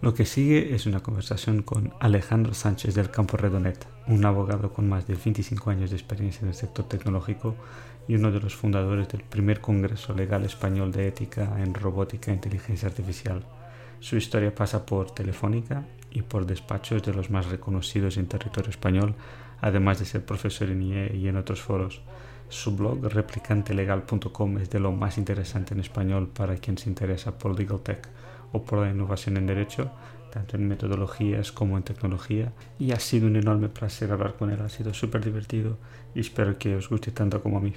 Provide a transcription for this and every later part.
Lo que sigue es una conversación con Alejandro Sánchez del Campo Redonet, un abogado con más de 25 años de experiencia en el sector tecnológico y uno de los fundadores del primer Congreso Legal Español de Ética en Robótica e Inteligencia Artificial. Su historia pasa por Telefónica y por despachos de los más reconocidos en territorio español, además de ser profesor en IE y en otros foros. Su blog replicantelegal.com es de lo más interesante en español para quien se interesa por legal tech o por la innovación en derecho, tanto en metodologías como en tecnología. Y ha sido un enorme placer hablar con él, ha sido súper divertido y espero que os guste tanto como a mí.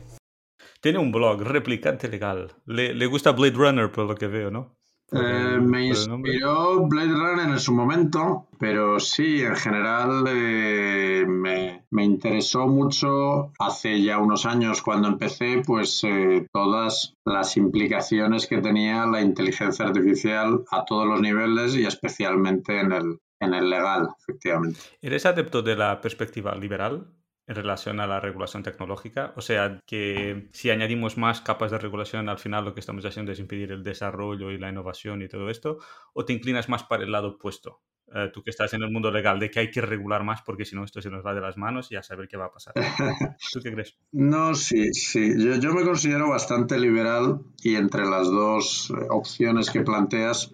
Tiene un blog, Replicante Legal. Le, le gusta Blade Runner por lo que veo, ¿no? Eh, me inspiró Blade Runner en su momento, pero sí, en general eh, me, me, interesó mucho hace ya unos años cuando empecé, pues eh, todas las implicaciones que tenía la inteligencia artificial a todos los niveles y especialmente en el, en el legal, efectivamente. ¿Eres adepto de la perspectiva liberal? En relación a la regulación tecnológica. O sea, que si añadimos más capas de regulación, al final lo que estamos haciendo es impedir el desarrollo y la innovación y todo esto, o te inclinas más para el lado opuesto. Eh, tú que estás en el mundo legal, de que hay que regular más porque si no esto se nos va de las manos y a saber qué va a pasar. ¿Tú qué crees? No, sí, sí. Yo, yo me considero bastante liberal y entre las dos eh, opciones que planteas,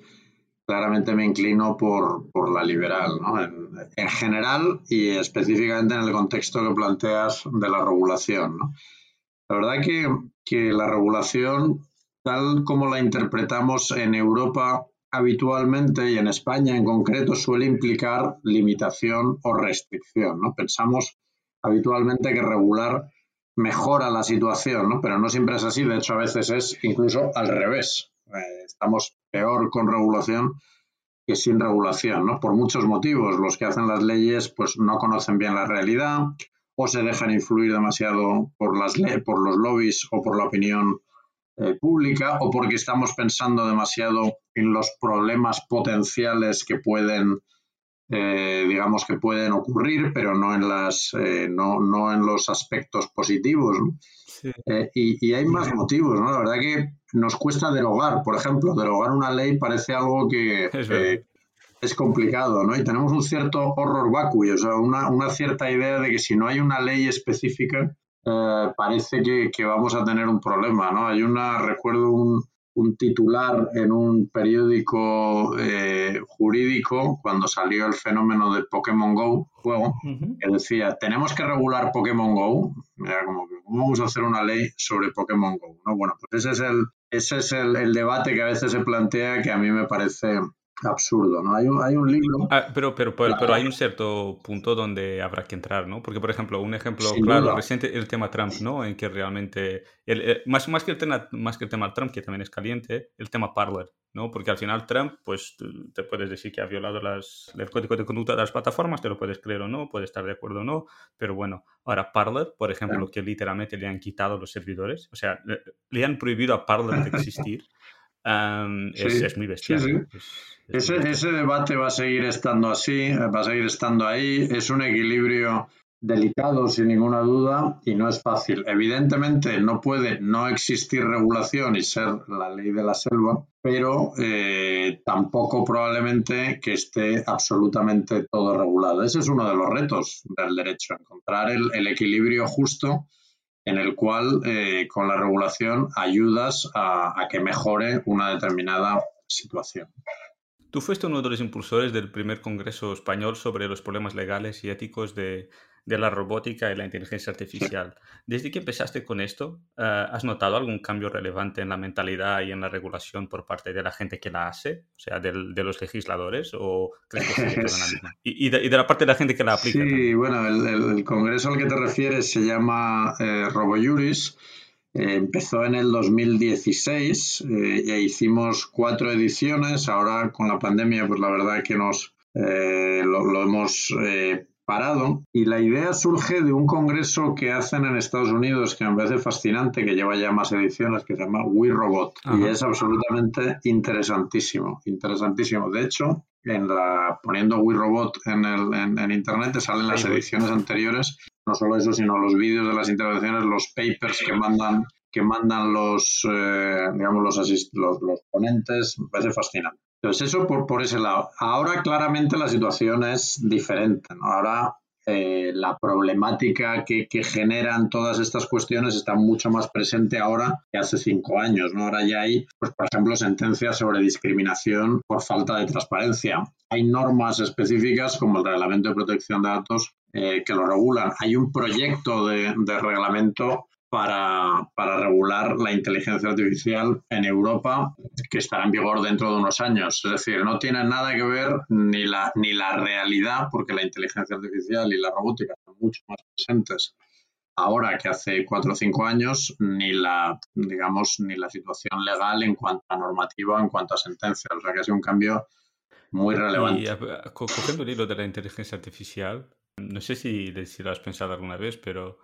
claramente me inclino por, por la liberal, ¿no? En, en, general y específicamente en el contexto que planteas de la regulación. ¿no? La verdad que, que la regulación, tal como la interpretamos en Europa habitualmente y en España en concreto, suele implicar limitación o restricción. ¿no? Pensamos habitualmente que regular mejora la situación, ¿no? pero no siempre es así. De hecho, a veces es incluso al revés. Eh, estamos peor con regulación que sin regulación, ¿no? Por muchos motivos. Los que hacen las leyes pues no conocen bien la realidad o se dejan influir demasiado por, las por los lobbies o por la opinión eh, pública o porque estamos pensando demasiado en los problemas potenciales que pueden eh, digamos que pueden ocurrir, pero no en las no, no, en los aspectos positivos. y, y, hay más motivos, ¿no? La verdad que nos cuesta derogar, por ejemplo, derogar una ley parece algo que es, complicado, ¿no? Y tenemos un cierto horror vacui, o sea, una, cierta idea de que si no hay una ley específica, eh, parece que, vamos a tener un problema, ¿no? Hay una, recuerdo un, titular en un periódico eh, jurídico cuando salió el fenómeno de Pokémon Go, juego, que decía, tenemos que regular Pokémon Go, como ¿cómo vamos a hacer una ley sobre Pokémon Go? ¿no? Bueno, pues ese es el, ese es el, debate que a veces se plantea que a mí me parece absurdo, ¿no? Hay un, hay un libro... Ah, pero, pero, pero, hay un cierto punto donde habrá que entrar, ¿no? Porque, por ejemplo, un ejemplo claro, reciente, el tema Trump, ¿no? En que realmente, el, más, más, que el tema, más que el tema Trump, que también es caliente, el tema Parler, ¿no? Porque al final Trump, pues te puedes decir que ha violado las, el código de conducta de las plataformas, te lo puedes creer o no, puedes estar de acuerdo o no, pero bueno, ahora Parler, por ejemplo, que literalmente le han quitado los servidores, o sea, le, han prohibido a Parler de existir, es, muy bestial. ese, ese debate va a seguir estando así, va a seguir estando ahí, es un equilibrio delicado sin ninguna duda y no es fácil. Evidentemente no puede no existir regulación y ser la ley de la selva, pero eh, tampoco probablemente que esté absolutamente todo regulado. Ese es uno de los retos del derecho, encontrar el, equilibrio justo en el cual eh, con la regulación ayudas a, a que mejore una determinada situación. Tú fuiste uno de los impulsores del primer Congreso español sobre los problemas legales y éticos de, de la robótica y la inteligencia artificial. Desde que empezaste con esto, eh, ¿has notado algún cambio relevante en la mentalidad y en la regulación por parte de la gente que la hace? O sea, de, los legisladores, o crees que la misma? Y, de, la parte de la gente que la aplica. Sí, bueno, el, congreso al que te refieres se llama eh, RoboJuris. Eh, empezó en el 2016 eh, e hicimos cuatro ediciones. Ahora con la pandemia, pues la verdad que nos lo, lo, hemos parado y la idea surge de un congreso que hacen en Estados Unidos que me parece fascinante, que lleva ya más ediciones, que se llama We Robot y es absolutamente interesantísimo, interesantísimo. De hecho, en la, poniendo We Robot en, el, en, internet te salen las ediciones anteriores no solo eso, sino los vídeos de las intervenciones, los papers que mandan que mandan los, eh, digamos, los, los, ponentes, me parece fascinante. Entonces, eso por, por ese lado. Ahora claramente la situación es diferente. ¿no? Ahora eh, la problemática que, generan todas estas cuestiones está mucho más presente ahora que hace cinco años. ¿no? Ahora ya hay, pues, por ejemplo, sentencias sobre discriminación por falta de transparencia. Hay normas específicas como el Reglamento de Protección de Datos eh, que lo regulan. Hay un proyecto de, de reglamento para, para, regular la inteligencia artificial en Europa que estará en vigor dentro de unos años. Es decir, no tiene nada que ver ni la, ni la realidad, porque la inteligencia artificial y la robótica están mucho más presentes ahora que hace cuatro o cinco años, ni la, digamos, ni la situación legal en cuanto a normativa, en cuanto a sentencia. O sea que ha sido un cambio muy relevante. Y cogiendo el hilo de la inteligencia artificial, no sé si, si lo has pensado alguna vez, pero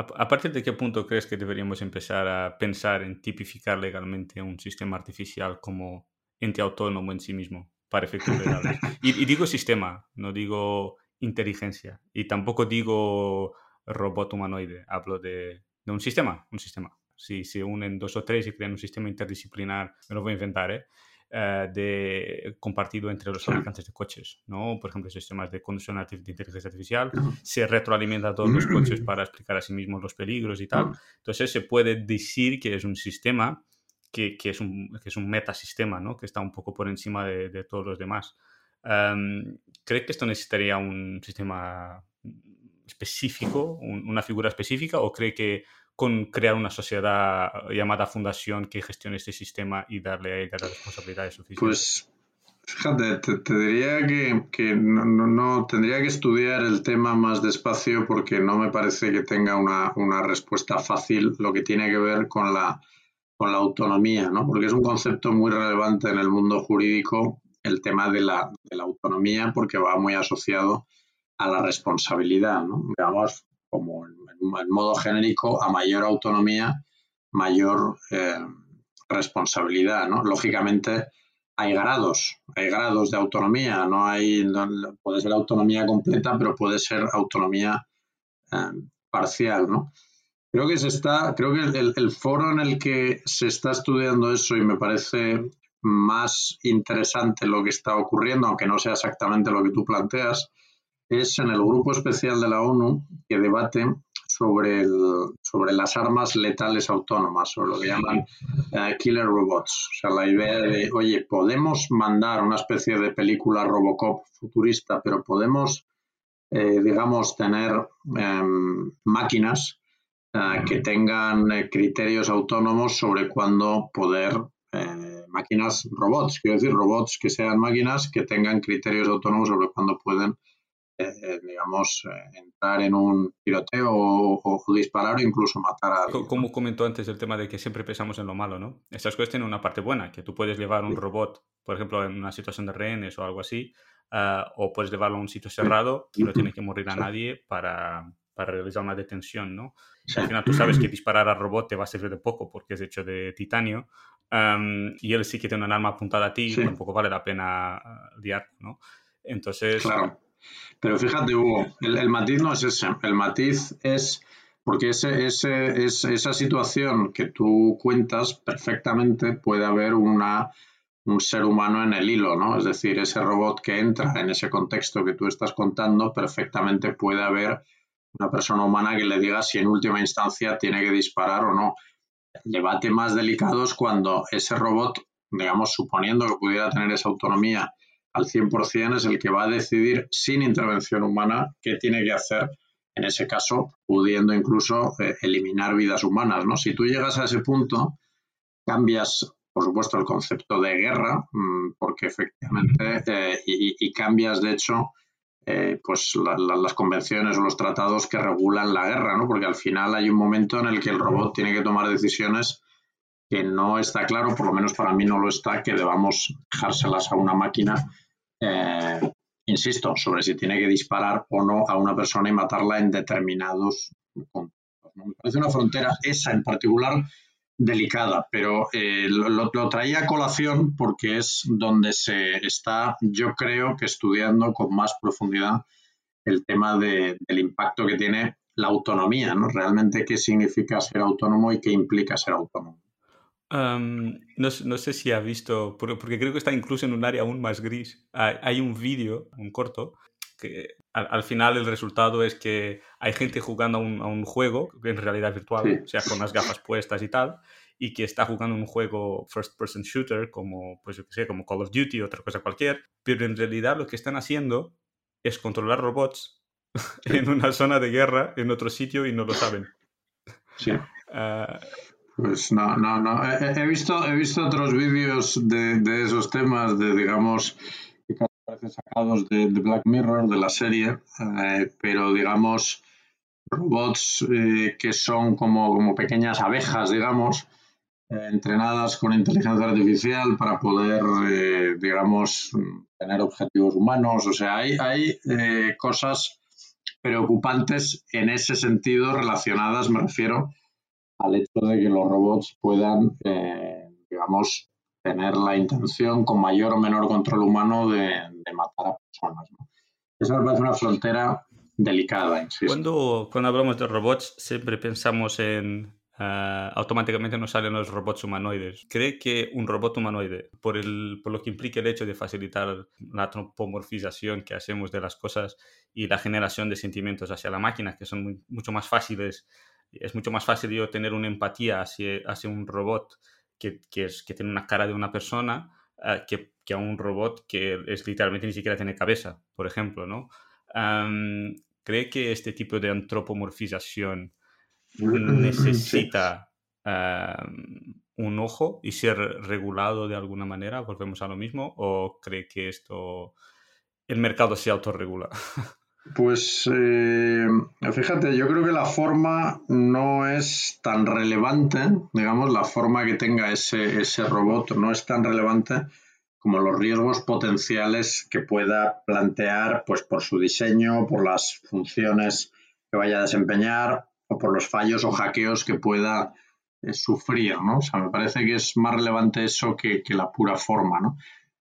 ¿A, partir de qué punto crees que deberíamos empezar a pensar en tipificar legalmente un sistema artificial como ente autónomo en sí mismo para efectos legales? Y, digo sistema, no digo inteligencia. Y tampoco digo robot humanoide, hablo de, de un sistema, un sistema. Si se unen dos o tres y crean un sistema interdisciplinar, me lo voy a inventar, ¿eh? Eh, de, compartido entre los fabricantes de coches, ¿no? Por ejemplo, sistemas de conducción de inteligencia artificial, se retroalimenta a todos los coches para explicar a sí mismos los peligros y tal. Entonces se puede decir que es un sistema que, que, es, un, que es un metasistema, ¿no? Que está un poco por encima de, de todos los demás. Um, ¿Cree que esto necesitaría un sistema específico, una figura específica, o cree que con crear una sociedad llamada fundación que gestione este sistema y darle a ella las responsabilidades suficientes? Pues fíjate, te, diría que, no, no, tendría que estudiar el tema más despacio porque no me parece que tenga una, una respuesta fácil lo que tiene que ver con la, con la autonomía, ¿no? porque es un concepto muy relevante en el mundo jurídico el tema de la, de la autonomía porque va muy asociado a la responsabilidad. ¿no? Digamos, como en, modo genérico, a mayor autonomía, mayor eh, responsabilidad. ¿no? Lógicamente, hay grados, hay grados de autonomía, no hay, puede ser autonomía completa, pero puede ser autonomía eh, parcial, ¿no? Creo que se está, creo que el, el, foro en el que se está estudiando eso y me parece más interesante lo que está ocurriendo, aunque no sea exactamente lo que tú planteas, es en el grupo especial de la ONU que debate sobre, el, sobre las armas letales autónomas, o lo que llaman eh, killer robots. O sea, la idea de, oye, podemos mandar una especie de película Robocop futurista, pero podemos, eh, digamos, tener em, máquinas eh, que tengan criterios autónomos sobre cuándo poder máquinas robots, quiero decir, robots que sean máquinas que tengan criterios autónomos sobre cuándo pueden eh, digamos, eh, entrar en un tiroteo o, disparar o incluso matar a alguien. Como comentó antes el tema de que siempre pensamos en lo malo, ¿no? Estas cosas tienen una parte buena, que tú puedes llevar un robot, por ejemplo, en una situación de rehenes o algo así, ah, o puedes llevarlo a un sitio cerrado y no tiene que morir a nadie para, para realizar una detención, ¿no? al final tú sabes que disparar al robot te va a servir de poco porque es hecho de titanio y él sí que tiene un arma apuntada a ti, tampoco vale la pena ah, liar, ¿no? Entonces, claro. Pero fíjate, Hugo, el, matiz no es ese. El matiz es porque ese, ese, es, esa situación que tú cuentas perfectamente puede haber una, un ser humano en el hilo, ¿no? Es decir, ese robot que entra en ese contexto que tú estás contando, perfectamente puede haber una persona humana que le diga si en última instancia tiene que disparar o no. Debate más delicado es cuando ese robot, digamos, suponiendo que pudiera tener esa autonomía al 100% es el que va a decidir sin intervención humana qué tiene que hacer, en ese caso, pudiendo incluso eh, eliminar vidas humanas. ¿no? Si tú llegas a ese punto, cambias, por supuesto, el concepto de guerra, mm, porque efectivamente, eh, y, cambias, de hecho, eh, pues las convenciones o los tratados que regulan la guerra, ¿no? porque al final hay un momento en el que el robot tiene que tomar decisiones que no está claro, por lo menos para mí no lo está, que debamos dejárselas a una máquina, eh, insisto, sobre si tiene que disparar o no a una persona y matarla en determinados contextos. Me parece una frontera, esa en particular, delicada, pero eh, lo, traía a colación porque es donde se está, yo creo que estudiando con más profundidad el tema del impacto que tiene la autonomía, ¿no? Realmente qué significa ser autónomo y qué implica ser autónomo. No, sé si ha visto, porque creo que está incluso en un área aún más gris. Hay, un vídeo, un corto, que al, final el resultado es que hay gente jugando a un, juego en realidad virtual, o sea, con las gafas puestas y tal, y que está jugando un juego first person shooter como, pues yo sé, como Call of Duty otra cosa cualquier, pero en realidad lo que están haciendo es controlar robots en una zona de guerra en otro sitio y no lo saben. Sí. Ah, pues no, no, no. He, visto, he visto otros vídeos de, de, esos temas, de digamos, que parecen sacados de, Black Mirror, de la serie, eh, pero digamos, robots eh, que son como, como pequeñas abejas, digamos, eh, entrenadas con inteligencia artificial para poder, eh, digamos, tener objetivos humanos. O sea, hay, hay cosas preocupantes en ese sentido relacionadas, me refiero, al hecho de que los robots puedan, digamos, tener la intención con mayor o menor control humano de, matar a personas. Esa me parece una frontera delicada. Cuando, cuando hablamos de robots, siempre pensamos en Ah, automáticamente nos salen los robots humanoides. ¿Cree que un robot humanoide, por, el, por lo que implica el hecho de facilitar la antropomorfización que hacemos de las cosas y la generación de sentimientos hacia la máquina, que son mucho más fáciles, es mucho más fácil yo tener una empatía hacia, hacia un robot que, que, es, que tiene una cara de una persona ah, que, que, a un robot que es literalmente ni siquiera tiene cabeza, por ejemplo, ¿no? ¿Cree que este tipo de antropomorfización necesita un ojo y ser regulado de alguna manera, volvemos a lo mismo, o cree que esto el mercado se autorregula? Pues eh, fíjate, yo creo que la forma no es tan relevante, digamos, la forma que tenga ese, ese robot no es tan relevante como los riesgos potenciales que pueda plantear pues por su diseño, por las funciones que vaya a desempeñar o por los fallos o hackeos que pueda eh, sufrir, ¿no? O sea, me parece que es más relevante eso que, la pura forma, ¿no?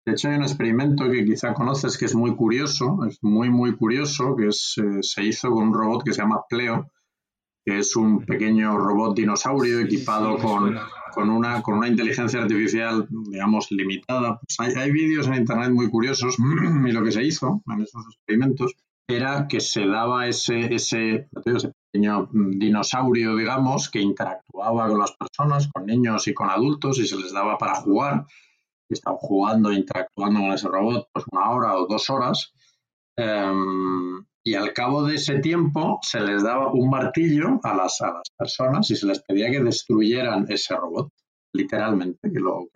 De hecho, hay un experimento que quizá conoces que es muy curioso, es muy, muy curioso, que es, eh, se hizo con un robot que se llama Pleo, que es un pequeño robot dinosaurio equipado con, con, una, con una inteligencia artificial, digamos, limitada. Pues hay, hay vídeos en Internet muy curiosos y lo que se hizo en esos experimentos era que se daba ese, ese, ese pequeño dinosaurio, digamos, que interactuaba con las personas, con niños y con adultos, y se les daba para jugar. Y estaban jugando, interactuando con ese robot, pues una hora o dos horas. Em, y al cabo de ese tiempo se les daba un martillo a las, a las personas y se les pedía que destruyeran ese robot, literalmente, que lo,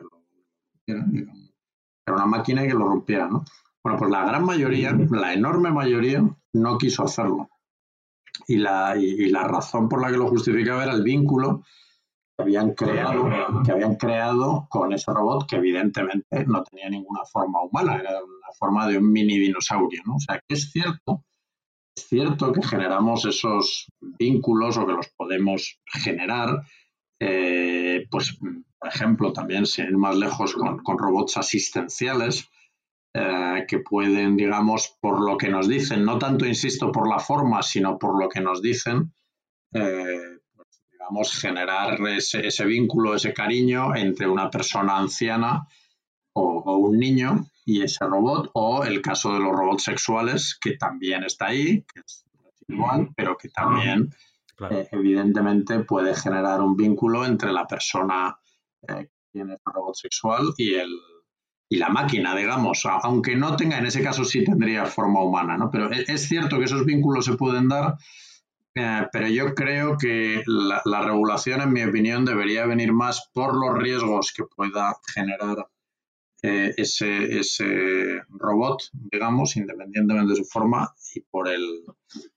que Era una máquina que lo rompiera, ¿no? Bueno, pues la gran mayoría, la enorme mayoría, no quiso hacerlo. Y la, y, la razón por la que lo justificaba era el vínculo habían creado, que habían creado con ese robot que evidentemente no tenía ninguna forma humana, era una forma de un mini dinosaurio, ¿no? O sea, que es cierto, es cierto que generamos esos vínculos o que los podemos generar, eh, pues, por ejemplo, también sin ir más lejos con, con robots asistenciales, eh, que pueden, digamos, por lo que nos dicen, no tanto, insisto, por la forma, sino por lo que nos dicen, eh, digamos, generar ese, ese, vínculo, ese cariño entre una persona anciana o, un niño y ese robot, o el caso de los robots sexuales, que también está ahí, que es igual, pero que también, eh, evidentemente, puede generar un vínculo entre la persona que tiene el robot sexual y el y la máquina, digamos, aunque no tenga, en ese caso sí tendría forma humana, ¿no? Pero e, es cierto que esos vínculos se pueden dar, eh, pero yo creo que la, la, regulación, en mi opinión, debería venir más por los riesgos que pueda generar eh, ese, ese robot, digamos, independientemente de su forma, y por el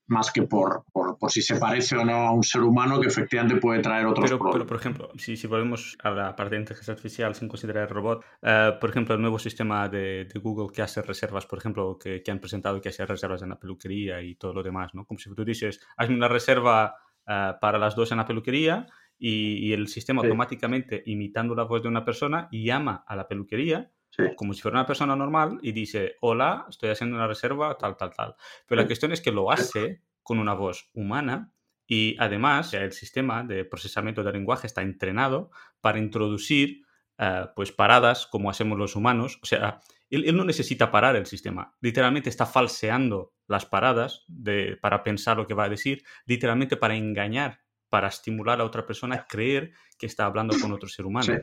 más que por, por, si se parece o no a un ser humano que efectivamente puede traer otros pero, problemas. Pero, por ejemplo, si, si volvemos a la parte de inteligencia artificial sin considerar el robot, eh, por ejemplo, el nuevo sistema de, de, Google que hace reservas, por ejemplo, que, que han presentado que hace reservas en la peluquería y todo lo demás, ¿no? Como si tú dices, hazme una reserva uh, para las dos en la peluquería y, y el sistema sí. automáticamente, imitando la voz de una persona, llama a la peluquería como si fuera una persona normal y dice, hola, estoy haciendo una reserva, tal, tal, tal. Pero la cuestión es que lo hace con una voz humana Y además, el sistema de procesamiento del lenguaje está entrenado para introducir eh, pues paradas como hacemos los humanos. O sea, él, no necesita parar el sistema. Literalmente está falseando las paradas de, para pensar lo que va a decir, literalmente para engañar, para estimular a otra persona a creer que está hablando con otro ser humano.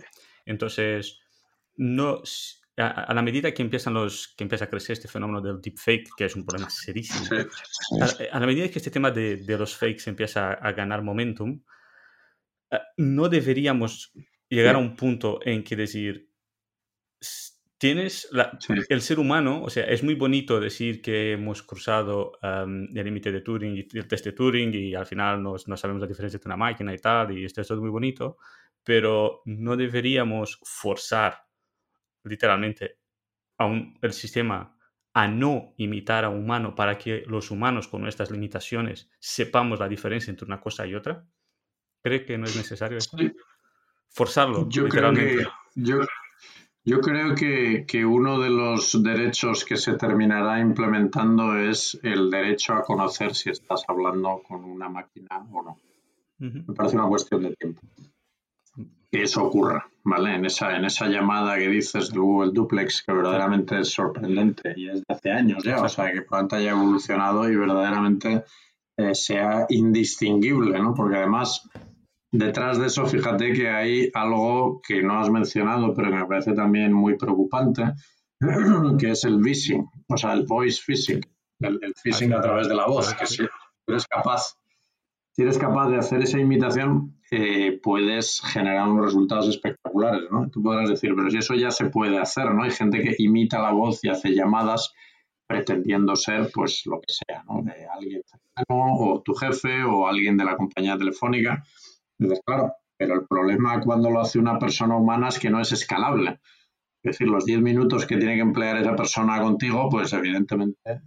Entonces, no, a, la medida que, empiezan los, que empieza a crecer este fenómeno del deepfake, que es un problema serísimo, a, la medida que este tema de, de los fakes empieza a, ganar momentum, eh, no deberíamos llegar a un punto en que decir, tienes el ser humano, o sea, es muy bonito decir que hemos cruzado el límite de Turing y el test de Turing y al final no, no sabemos la diferencia entre una máquina y tal, y esto es todo muy bonito, pero no deberíamos forzar literalmente a el sistema a no imitar a un humano para que los humanos con nuestras limitaciones sepamos la diferencia entre una cosa y otra? ¿Cree que no es necesario esto? Forzarlo, yo literalmente. Creo que, yo, yo, creo que, que, uno de los derechos que se terminará implementando es el derecho a conocer si estás hablando con una máquina o no. Me parece una cuestión de tiempo que eso ocurra, ¿vale? En esa, en esa llamada que dices del Google Duplex, que verdaderamente es sorprendente y es de hace años ya, o sea, que pronto haya evolucionado y verdaderamente eh, sea indistinguible, ¿no? Porque además, detrás de eso, fíjate que hay algo que no has mencionado, pero que me parece también muy preocupante, que es el phishing, o sea, el voice phishing, el, phishing a través de la voz, que si eres capaz si eres capaz de hacer esa imitación, eh, puedes generar unos resultados espectaculares, ¿no? Tú podrás decir, pero si eso ya se puede hacer, ¿no? Hay gente que imita la voz y hace llamadas pretendiendo ser, pues, lo que sea, ¿no? De alguien cercano, o tu jefe, o alguien de la compañía telefónica. Entonces, claro, pero el problema cuando lo hace una persona humana es que no es escalable. Es decir, los 10 minutos que tiene que emplear esa persona contigo, pues evidentemente, eh,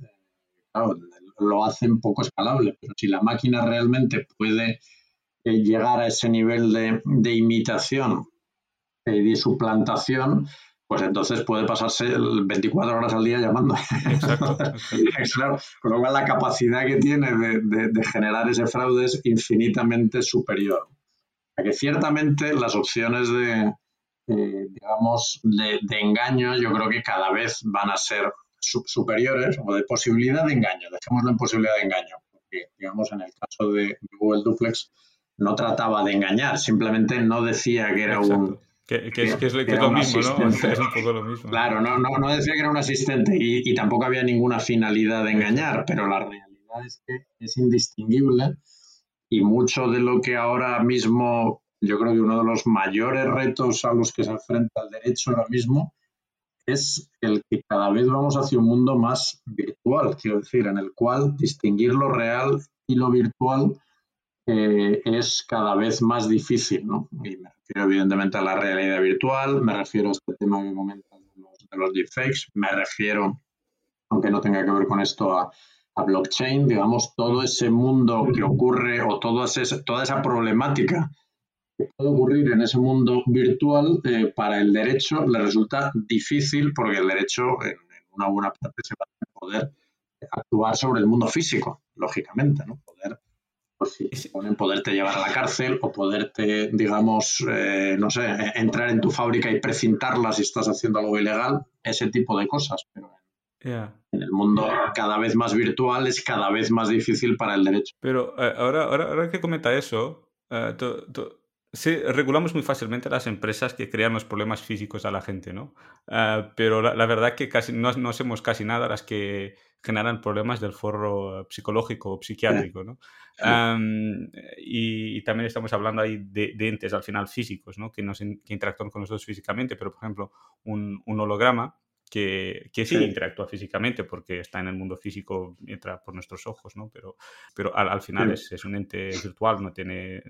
claro, lo hacen poco escalable, pero si la máquina realmente puede eh, llegar a ese nivel de, imitación y de suplantación, pues entonces puede pasarse 24 horas al día llamando. Exacto. claro, con lo cual la capacidad que tiene de, generar ese fraude es infinitamente superior. A que ciertamente las opciones de, eh, digamos, de, engaño yo creo que cada vez van a ser superiores o de posibilidad de engaño, dejémoslo en posibilidad de engaño, porque digamos en el caso de Google Duplex no trataba de engañar, simplemente no decía que era un... Que, es, lo mismo, ¿no? Es un poco lo mismo. Claro, no, no, no decía que era un asistente y, y, tampoco había ninguna finalidad de engañar, pero la realidad es que es indistinguible y mucho de lo que ahora mismo, yo creo que uno de los mayores retos a los que se enfrenta el derecho ahora mismo es el que cada vez vamos hacia un mundo más virtual, quiero decir, en el cual distinguir lo real y lo virtual eh, es cada vez más difícil, ¿no? Y me refiero evidentemente a la realidad virtual, me refiero a este tema que comentas de los, de los deepfakes, me refiero, aunque no tenga que ver con esto, a, a blockchain, digamos, todo ese mundo que ocurre o toda esa problemática que puede ocurrir en ese mundo virtual eh, para el derecho le resulta difícil porque el derecho en, una buena parte se va a poder actuar sobre el mundo físico, lógicamente, ¿no? Poder, pues si ponen poderte llevar a la cárcel o poderte, digamos, eh, no sé, entrar en tu fábrica y precintarla si estás haciendo algo ilegal, ese tipo de cosas. Pero en el mundo cada vez más virtual es cada vez más difícil para el derecho. Pero eh, ahora, ahora, ahora que comenta eso, Sí, regulamos muy fácilmente las empresas que crean los problemas físicos a la gente, ¿no? Ah, pero la, verdad que casi no, no hacemos casi nada las que generan problemas del foro psicológico o psiquiátrico, ¿no? y, también estamos hablando ahí de, entes al final físicos, ¿no? Que, nos, que interactúan con nosotros físicamente, pero por ejemplo, un, un holograma que, que sí, interactúa físicamente porque está en el mundo físico, entra por nuestros ojos, ¿no? Pero, pero al, al final es, es, un ente virtual, no tiene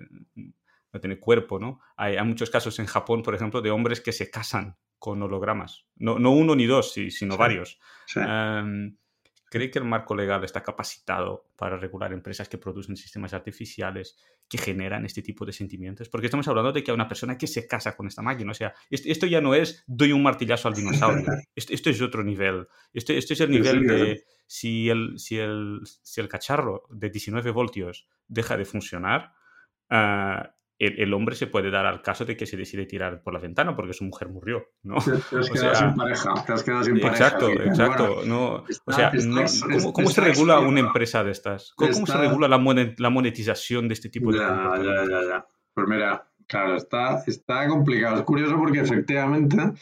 no tiene cuerpo, ¿no? Hay, muchos casos en Japón, por ejemplo, de hombres que se casan con hologramas. No, no uno ni dos, sino varios. Em, ¿Cree que el marco legal está capacitado para regular empresas que producen sistemas artificiales que generan este tipo de sentimientos? Porque estamos hablando de que hay una persona que se casa con esta máquina. O sea, esto ya no es doy un martillazo al dinosaurio. Esto, es otro nivel. Esto, esto es el nivel de si el, si, el, si el cacharro de 19 voltios deja de funcionar, uh, el, hombre se puede dar al caso de que se decide tirar por la ventana porque su mujer murió, ¿no? Te, has quedado sin pareja, te has quedado sin pareja. Exacto, exacto. no, o sea, ¿cómo, se regula una empresa de estas? ¿Cómo, se regula la, monetización de este tipo de ya, ya, ya, ya. Pues mira, claro, está, está complicado. Es curioso porque efectivamente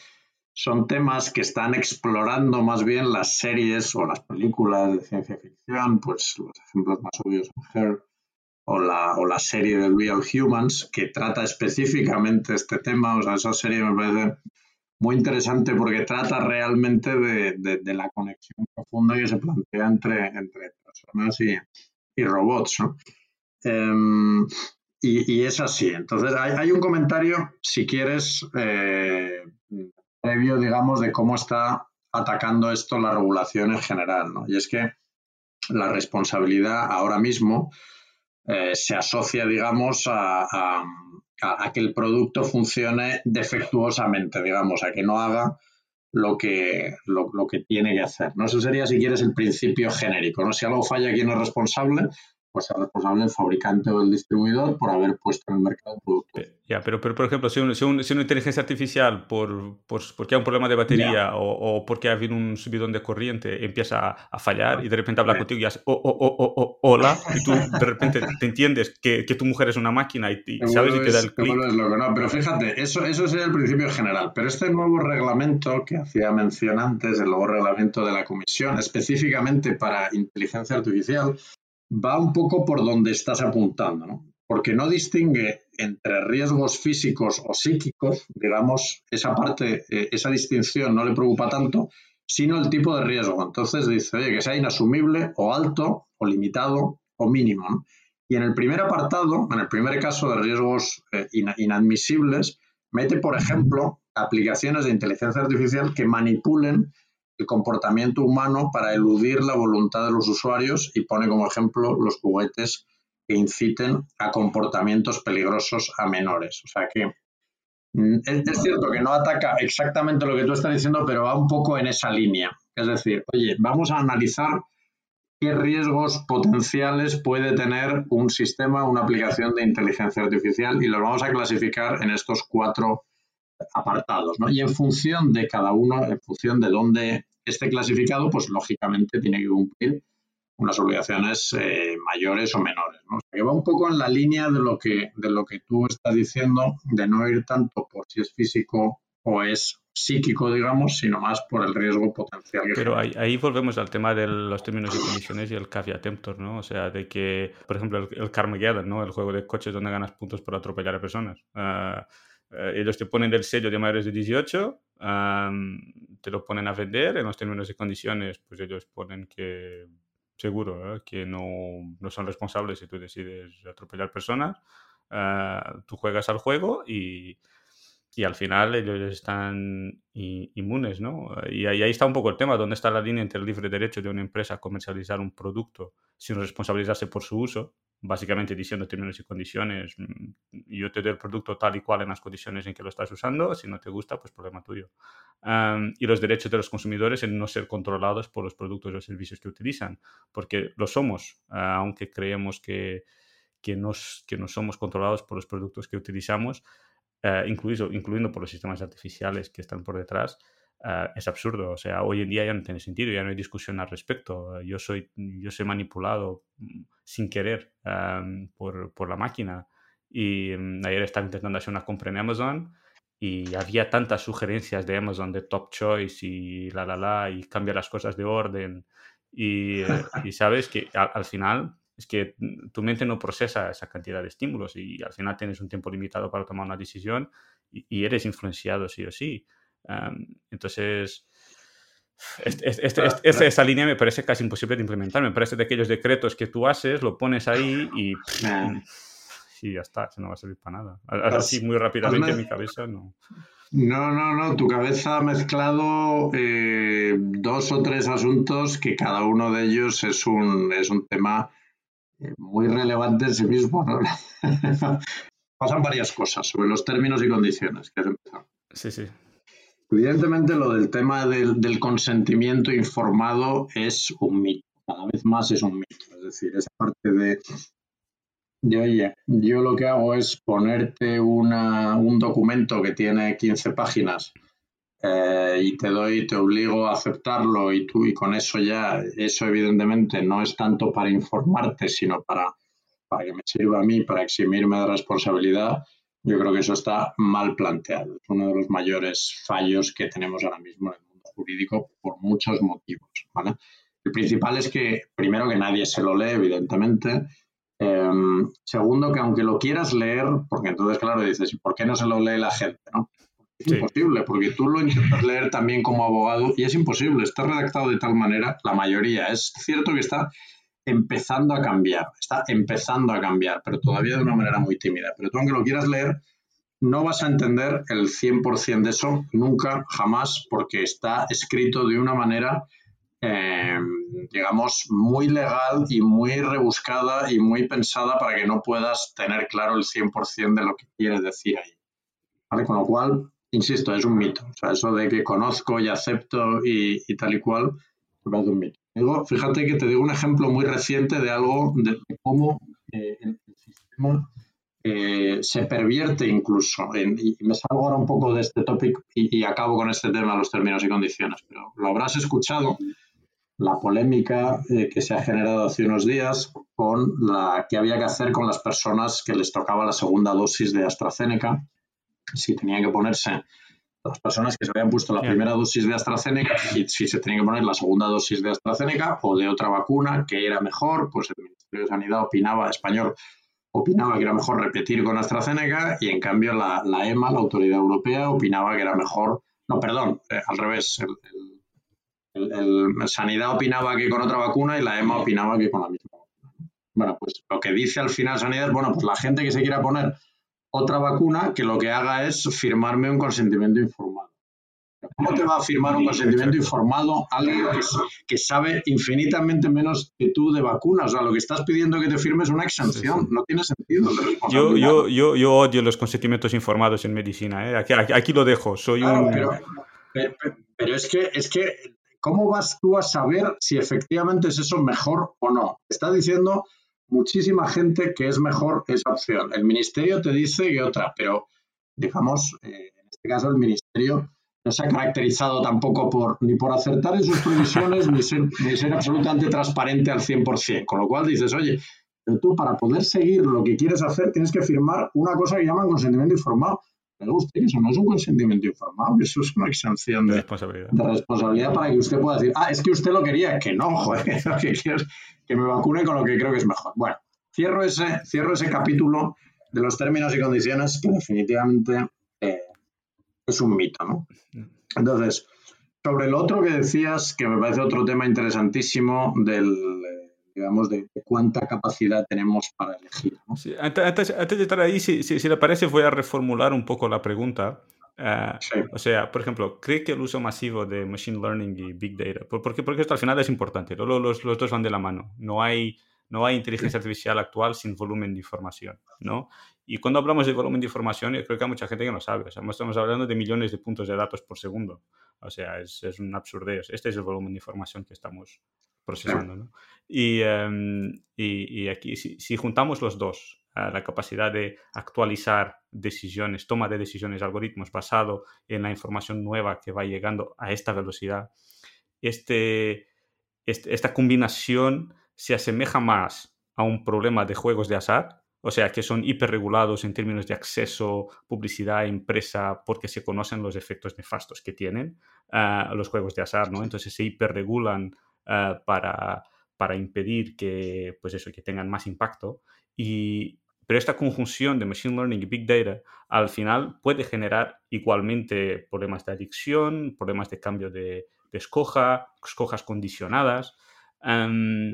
son temas que están explorando más bien las series o las películas de ciencia ficción, pues los ejemplos más obvios son Her, o la, o la serie de Real Humans, que trata específicamente este tema. O sea, esa serie me parece muy interesante porque trata realmente de, de, la conexión profunda que se plantea entre, entre personas y, y robots. ¿no? Em, y, y, es así. Entonces, hay, hay un comentario, si quieres, eh, previo, digamos, de cómo está atacando esto la regulación en general. ¿no? Y es que la responsabilidad ahora mismo eh, se asocia, digamos, a, que el producto funcione defectuosamente, digamos, a que no haga lo que, lo, lo, que tiene que hacer. ¿no? Eso sería, si quieres, el principio genérico. ¿no? Si algo falla, ¿quién es responsable? Pues es responsable el fabricante o el distribuidor por haber puesto en el mercado el producto. Ya, pero, pero por ejemplo, si, si, una inteligencia artificial, por, por, porque hay un problema de batería o, o, porque ha habido un subidón de corriente, empieza a, fallar y de repente habla contigo y hace oh, oh, oh, oh, hola, y tú de repente te entiendes que, que tu mujer es una máquina y, sabes y te da el clic. No, pero fíjate, eso, eso sería el principio general. Pero este nuevo reglamento que hacía mención antes, el nuevo reglamento de la Comisión, específicamente para inteligencia artificial, va un poco por donde estás apuntando, ¿no? Porque no distingue entre riesgos físicos o psíquicos, digamos, esa parte, eh, esa distinción no le preocupa tanto, sino el tipo de riesgo. Entonces dice, oye, que sea inasumible o alto o limitado o mínimo. Y en el primer apartado, en el primer caso de riesgos eh, inadmisibles, mete, por ejemplo, aplicaciones de inteligencia artificial que manipulen el comportamiento humano para eludir la voluntad de los usuarios y pone como ejemplo los juguetes que inciten a comportamientos peligrosos a menores. O sea que mm, es, cierto que no ataca exactamente lo que tú estás diciendo, pero va un poco en esa línea. Es decir, oye, vamos a analizar qué riesgos potenciales puede tener un sistema, una aplicación de inteligencia artificial y los vamos a clasificar en estos cuatro apartados. ¿no? Y en función de cada uno, en función de dónde esté clasificado, pues lógicamente tiene que cumplir unas obligaciones eh, mayores o menores. ¿no? que va un poco en la línea de lo, que, de lo que tú estás diciendo, de no ir tanto por si es físico o es psíquico, digamos, sino más por el riesgo potencial. Pero ahí, volvemos al tema de los términos y condiciones y el caveat emptor, ¿no? O sea, de que, por ejemplo, el, el Carmageddon, ¿no? El juego de coches donde ganas puntos por atropellar a personas. Uh, eh, ellos te ponen el sello de mayores de 18, te lo ponen a vender en los términos y condiciones, pues ellos ponen que seguro ¿eh? que no, no, son responsables si tú decides atropellar personas. Eh, tú juegas al juego y, y al final ellos están inmunes, ¿no? Y ahí, está un poco el tema, ¿dónde está la línea entre el libre derecho de una empresa a comercializar un producto sin responsabilizarse por su uso? Básicamente diciendo términos y condiciones, mm, yo te doy el producto tal y cual en las condiciones en que lo estás usando, si no te gusta, pues problema tuyo. y los derechos de los consumidores en no ser controlados por los productos o servicios que utilizan, porque lo somos, aunque creemos que, que, nos, que no somos controlados por los productos que utilizamos, eh, incluido, incluyendo por los sistemas artificiales que están por detrás, eh, es absurdo. O sea, hoy en día ya no tiene sentido, ya no hay discusión al respecto. Yo soy, yo soy manipulado mm, sin querer por, por, la máquina. Y mm, ayer estaba intentando hacer una compra en Amazon y había tantas sugerencias de Amazon de top choice y la la la y cambia las cosas de orden. Y, eh, y sabes que al final es que tu mente no procesa esa cantidad de estímulos y al final tienes un tiempo limitado para tomar una decisión y, eres influenciado sí o sí. entonces, esa línea me parece casi imposible de implementar. Me parece de aquellos decretos que tú haces, lo pones ahí y, y ya está, eso no va a servir para nada. Así muy rápidamente en mi cabeza no. No, no, no, tu cabeza ha mezclado eh, dos o tres asuntos que cada uno de ellos es un, es un tema eh, muy relevante en sí mismo. Pasan varias cosas sobre los términos y condiciones. Sí, sí. Evidentemente lo del tema del, del, consentimiento informado es un mito, cada vez más es un mito. Es decir, esa parte de de, oye, yo lo que hago es ponerte un documento que tiene 15 páginas eh, y te doy, te obligo a aceptarlo y tú y con eso ya, eso evidentemente no es tanto para informarte, sino para, para que me sirva a mí, para eximirme de responsabilidad, yo creo que eso está mal planteado. Es uno de los mayores fallos que tenemos ahora mismo en el mundo jurídico por muchos motivos. El principal es que, primero, que nadie se lo lee, evidentemente. Em, segundo, que aunque lo quieras leer, porque entonces, claro, dices, ¿por qué no se lo lee la gente? ¿no? Es imposible, porque tú lo intentas leer también como abogado y es imposible. Está redactado de tal manera, la mayoría. Es cierto que está empezando a cambiar, está empezando a cambiar, pero todavía de una manera muy tímida. Pero tú, aunque lo quieras leer, no vas a entender el 100% de eso nunca, jamás, porque está escrito de una manera eh, digamos, muy legal y muy rebuscada y muy pensada para que no puedas tener claro el 100% de lo que quiere decir ahí. Con lo cual, insisto, es un mito. O sea, eso de que conozco y acepto y, tal y cual, me parece un mito. Fíjate que te digo un ejemplo muy reciente de algo, de, cómo eh, el, sistema eh, se pervierte incluso. y me salgo ahora un poco de este topic y, acabo con este tema, los términos y condiciones, pero lo habrás escuchado la polémica eh, que se ha generado hace unos días con la que había que hacer con las personas que les tocaba la segunda dosis de AstraZeneca, si tenían que ponerse las personas que se habían puesto la primera dosis de AstraZeneca y si se tenían que poner la segunda dosis de AstraZeneca o de otra vacuna que era mejor, pues el Ministerio de Sanidad opinaba, español, opinaba que era mejor repetir con AstraZeneca y en cambio la, EMA, la Autoridad Europea, opinaba que era mejor, no, perdón, eh, al revés, el el, Sanidad opinaba que con otra vacuna y la EMA opinaba que con la misma vacuna. Bueno, pues lo que dice al final Sanidad es, bueno, pues la gente que se quiera poner otra vacuna, que lo que haga es firmarme un consentimiento informado. ¿Cómo te va a firmar un consentimiento informado alguien que, sabe infinitamente menos que tú de vacunas? O sea, lo que estás pidiendo que te firmes es una exención. No tiene sentido. Yo, yo, yo, yo, odio los consentimientos informados en medicina. ¿eh? Aquí, aquí, lo dejo. Soy un... Pero, pero, es, que, es que ¿cómo vas tú a saber si efectivamente es eso mejor o no? Está diciendo muchísima gente que es mejor esa opción. El ministerio te dice que otra, pero digamos, eh, en este caso el ministerio no se ha caracterizado tampoco por ni por acertar en sus previsiones ni, ser, ni ser absolutamente transparente al 100%. Con lo cual dices, oye, pero tú para poder seguir lo que quieres hacer tienes que firmar una cosa que llaman consentimiento informado me guste, eso no es un consentimiento informado, eso es una exención de, responsabilidad. para que usted pueda decir, ah, es que usted lo quería, que no, joder, lo que quiero es que me vacune con lo que creo que es mejor. Bueno, cierro ese, cierro ese capítulo de los términos y condiciones que definitivamente eh, es un mito, ¿no? Entonces, sobre el otro que decías, que me parece otro tema interesantísimo del digamos, de, cuánta capacidad tenemos para elegir. antes, de estar ahí, si, si, le parece, voy a reformular un poco la pregunta. Ah, o sea, por ejemplo, ¿cree que el uso masivo de Machine Learning y Big Data, porque, porque esto al final es importante, los, los, los dos van de la mano, no hay, no hay inteligencia artificial actual sin volumen de información, ¿no? Y cuando hablamos de volumen de información, yo creo que hay mucha gente que no sabe, o sea, estamos hablando de millones de puntos de datos por segundo, o sea, es, es un absurdez, este es el volumen de información que estamos procesando. ¿no? Y, em, y, y, aquí, si, si, juntamos los dos, la capacidad de actualizar decisiones, toma de decisiones, algoritmos basado en la información nueva que va llegando a esta velocidad, este, este, esta combinación se asemeja más a un problema de juegos de azar, o sea, que son hiperregulados en términos de acceso, publicidad, empresa, porque se conocen los efectos nefastos que tienen uh, los juegos de azar, ¿no? Entonces se hiperregulan uh, para, para impedir que, pues eso, que tengan más impacto. Y, pero esta conjunción de Machine Learning y Big Data al final puede generar igualmente problemas de adicción, problemas de cambio de, de escoja, escojas condicionadas. Um,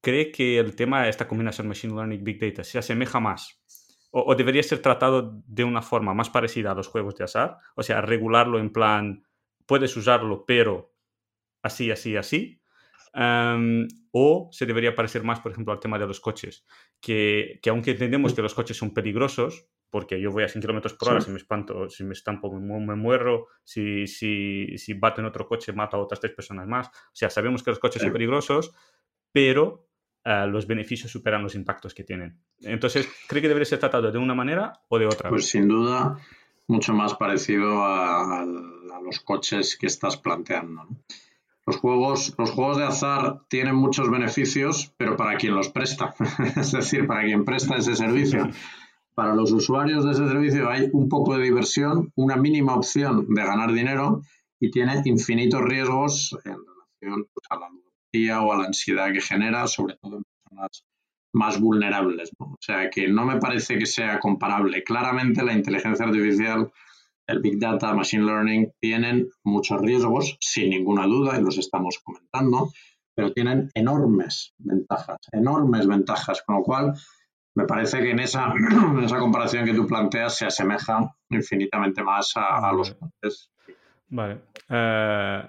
¿Cree que el tema de esta combinación Machine Learning y Big Data se asemeja más o, debería ser tratado de una forma más parecida a los juegos de azar, o sea, regularlo en plan, puedes usarlo, pero así, así, así. o se debería parecer más, por ejemplo, al tema de los coches, que, que aunque entendemos que los coches son peligrosos, porque yo voy a 100 kilómetros por hora, si me espanto, si me estampo, me, muero, si, si, si bato en otro coche, mato a otras tres personas más. O sea, sabemos que los coches son peligrosos, pero eh, los beneficios superan los impactos que tienen. Entonces, ¿cree que debería ser tratado de una manera o de otra? Pues sin duda, mucho más parecido a, los coches que estás planteando. Los juegos, los juegos de azar tienen muchos beneficios, pero para quien los presta, es decir, para quien presta ese servicio. Para los usuarios de ese servicio hay un poco de diversión, una mínima opción de ganar dinero y tiene infinitos riesgos en relación pues, a la o a la ansiedad que genera, sobre todo en personas más vulnerables. O sea que no me parece que sea comparable. Claramente la inteligencia artificial, el Big Data, Machine Learning tienen muchos riesgos, sin ninguna duda, y los estamos comentando, pero tienen enormes ventajas, enormes ventajas, con lo cual me parece que en esa, en esa comparación que tú planteas se asemeja infinitamente más a, los Vale. Eh,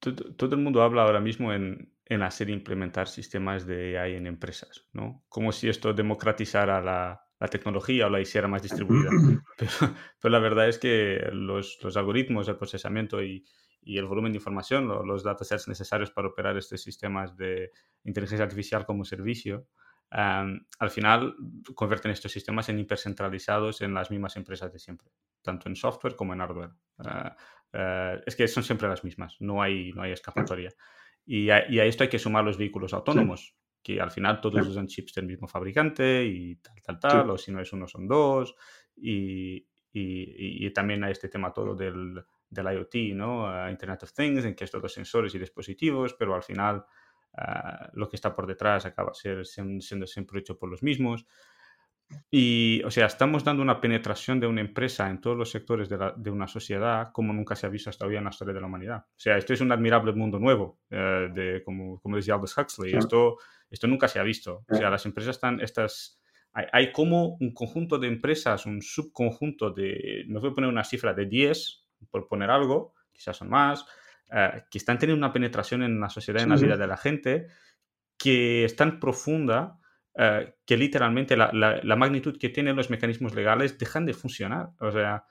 todo, el mundo habla ahora mismo en, en, hacer implementar sistemas de AI en empresas, ¿no? Como si esto democratizara la, la tecnología o la hiciera más distribuida. Pero, la verdad es que los, los algoritmos, el procesamiento y, y, el volumen de información, los datasets necesarios para operar estos sistemas de inteligencia artificial como servicio, al final convierten estos sistemas en hipercentralizados en las mismas empresas de siempre, tanto en software como en hardware. Ah, ah, es que son siempre las mismas, no hay, no hay escapatoria. Y a, y a esto hay que sumar los vehículos autónomos, que al final todos usan chips del mismo fabricante y tal, tal, tal, o si no es uno son dos. Y, y, y también hay este tema todo del, del IoT, ¿no? Ah, Internet of Things, en que es todo sensores y dispositivos, pero al final Ah, lo que está por detrás acaba ser, siendo siempre hecho por los mismos. Y, o sea, estamos dando una penetración de una empresa en todos los sectores de, la, de, una sociedad como nunca se ha visto hasta hoy en la historia de la humanidad. O sea, esto es un admirable mundo nuevo, eh, de, como, como decía Aldous Huxley. Esto, esto nunca se ha visto. O sea, las empresas están, estas, hay, hay, como un conjunto de empresas, un subconjunto de, no voy a poner una cifra de 10, por poner algo, quizás son más, eh, que están teniendo una penetración en la sociedad, en la vida de la gente, que es tan profunda eh, que literalmente la, la, magnitud que tienen los mecanismos legales dejan de funcionar. O sea,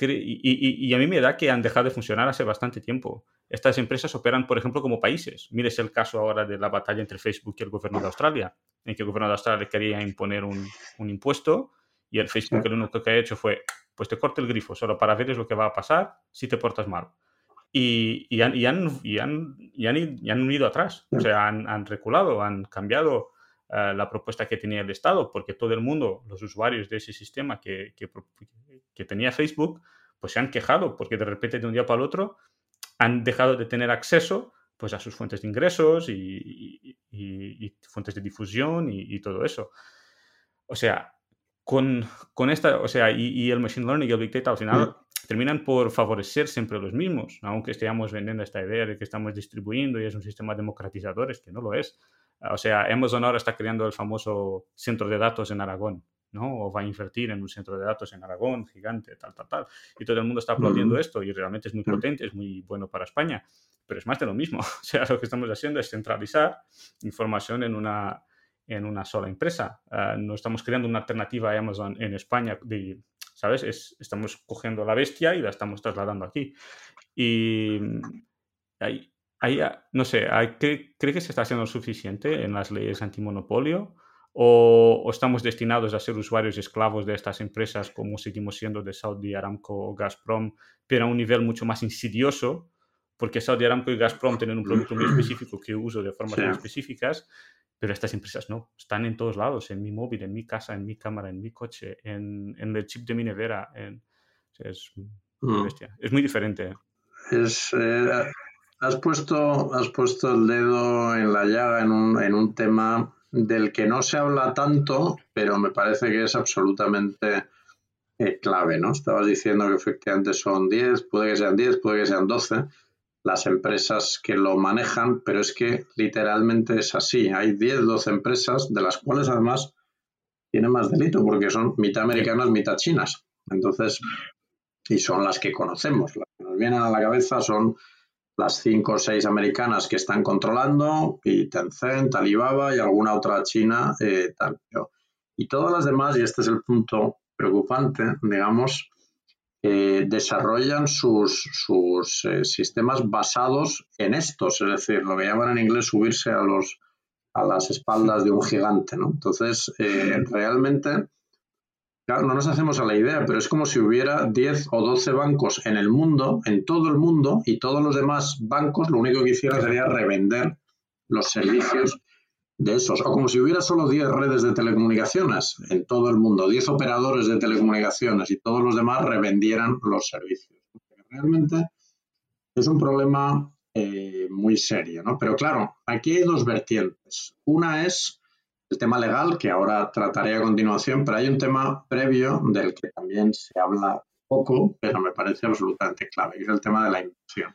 y, y, a mí me da que han dejado de funcionar hace bastante tiempo. Estas empresas operan, por ejemplo, como países. Mires el caso ahora de la batalla entre Facebook y el gobierno de Australia, en que el gobierno de Australia quería imponer un, un impuesto y el Facebook lo único que ha hecho fue, pues te corte el grifo solo para ver lo que va a pasar si te portas mal y, y, han, y, han, y, han, y, han, ido atrás, o sea, han reculado, han cambiado uh, la propuesta que tenía el Estado, porque todo el mundo, los usuarios de ese sistema que, que, tenía Facebook, pues se han quejado, porque de repente de un día para el otro han dejado de tener acceso pues, a sus fuentes de ingresos y, fuentes de difusión y, todo eso. O sea, con, con esta, o sea, y, el Machine Learning y el Big Data al final terminan por favorecer siempre los mismos, aunque estemos vendiendo esta idea de que estamos distribuyendo y es un sistema democratizador, es que no lo es. O sea, Amazon ahora está creando el famoso centro de datos en Aragón, ¿no? O va a invertir en un centro de datos en Aragón, gigante, tal, tal, tal. Y todo el mundo está aplaudiendo esto y realmente es muy potente, es muy bueno para España, pero es más de lo mismo. O sea, lo que estamos haciendo es centralizar información en una, en una sola empresa. Ah, no estamos creando una alternativa a Amazon en España de, ¿sabes? estamos cogiendo la bestia y la estamos trasladando aquí. Y hay, hay, no sé, ¿cree, que se está haciendo suficiente en las leyes antimonopolio? O, ¿O, estamos destinados a ser usuarios esclavos de estas empresas como seguimos siendo de Saudi Aramco o Gazprom, pero a un nivel mucho más insidioso? Porque Saudi Aramco y Gazprom tienen un producto muy específico que uso de formas muy específicas pero estas empresas no, están en todos lados, en mi móvil, en mi casa, en mi cámara, en mi coche, en, en el chip de mi nevera. En, es, mm. es muy diferente. Es, eh, has, puesto, has puesto el dedo en la llaga en un, en un tema del que no se habla tanto, pero me parece que es absolutamente eh, clave, ¿no? Estabas diciendo que efectivamente son 10, puede que sean 10, puede que sean 12, las empresas que lo manejan, pero es que literalmente es así. Hay 10, 12 empresas, de las cuales además tiene más delito porque son mitad americanas, mitad chinas. Entonces, y son las que conocemos. Las que nos vienen a la cabeza son las cinco o seis americanas que están controlando, y Tencent, Alibaba y alguna otra china. Eh, tal. Y todas las demás, y este es el punto preocupante, digamos, eh, desarrollan sus, sus eh, sistemas basados en estos, es decir, lo que llaman en inglés subirse a, los, a las espaldas de un gigante. ¿no? Entonces, realmente Claro, no nos hacemos a la idea, pero es como si hubiera 10 o 12 bancos en el mundo, en todo el mundo, y todos los demás bancos lo único que hicieran sería revender los servicios de esos. O como si hubiera solo 10 redes de telecomunicaciones en todo el mundo, 10 operadores de telecomunicaciones y todos los demás revendieran los servicios. Realmente es un problema eh, muy serio, ¿no? Pero claro, aquí hay dos vertientes. Una es el tema legal, que ahora trataré a continuación, pero hay un tema previo del que también se habla poco, pero me parece absolutamente clave, que es el tema de la inversión.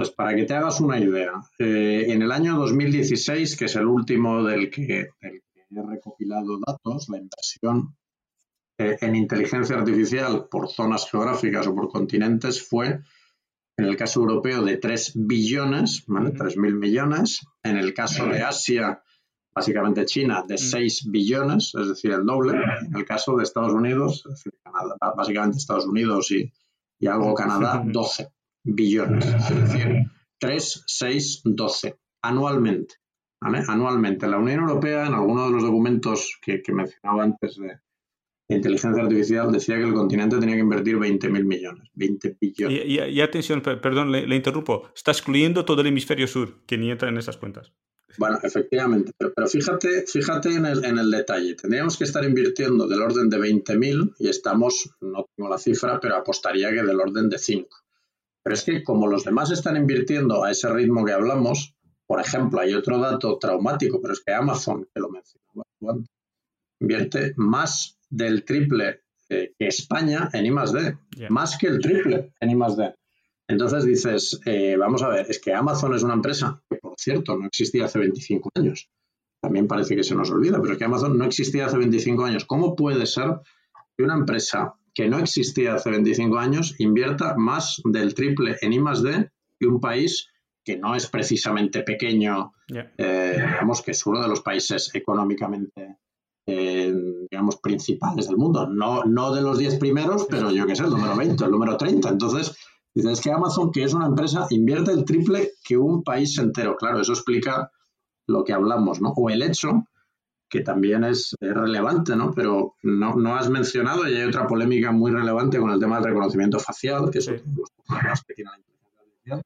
Entonces, para que te hagas una idea, eh, en el año 2016, que es el último del que, he recopilado datos, la inversión eh, en inteligencia artificial por zonas geográficas o por continentes fue, en el caso europeo, de 3 billones, ¿vale? 3.000 millones. En el caso de Asia, básicamente China, de 6 mm. billones, es decir, el doble. En el caso de Estados Unidos, es decir, básicamente Estados Unidos y, algo Canadá, 12 billones. Es decir, 3, 6, 12 anualmente. Anualmente. La Unión Europea, en algunos de los documentos que, mencionaba antes de, inteligencia artificial, decía que el continente tenía que invertir 20.000 millones. 20 billones. Y, atención, perdón, le, le, interrumpo. Está excluyendo todo el hemisferio sur, que ni entra en esas cuentas. Bueno, efectivamente, pero, fíjate, fíjate en el, en el, detalle. Tendríamos que estar invirtiendo del orden de 20.000 y estamos, no tengo la cifra, pero apostaría que del orden de 5. Pero es que como los demás están invirtiendo a ese ritmo que hablamos, por ejemplo, hay otro dato traumático, pero es que Amazon, que lo mencionaba invierte más del triple que España en I+.D., más que el triple en I+.D. Entonces dices, eh, vamos a ver, es que Amazon es una empresa que, por cierto, no existía hace 25 años. También parece que se nos olvida, pero es que Amazon no existía hace 25 años. ¿Cómo puede ser que una empresa que no existía hace 25 años invierta más del triple en I+.D. que un país que no es precisamente pequeño, eh, digamos que es uno de los países económicamente, eh, digamos, principales del mundo. No, no de los 10 primeros, pero yo qué sé, el número 20, el número 30. Entonces, Dices que Amazon, que es una empresa, invierte el triple que un país entero. Claro, eso explica lo que hablamos, ¿no? O el hecho, que también es, relevante, ¿no? Pero no, no, has mencionado, y hay otra polémica muy relevante con el tema del reconocimiento facial, que es los problemas que tiene la inteligencia artificial.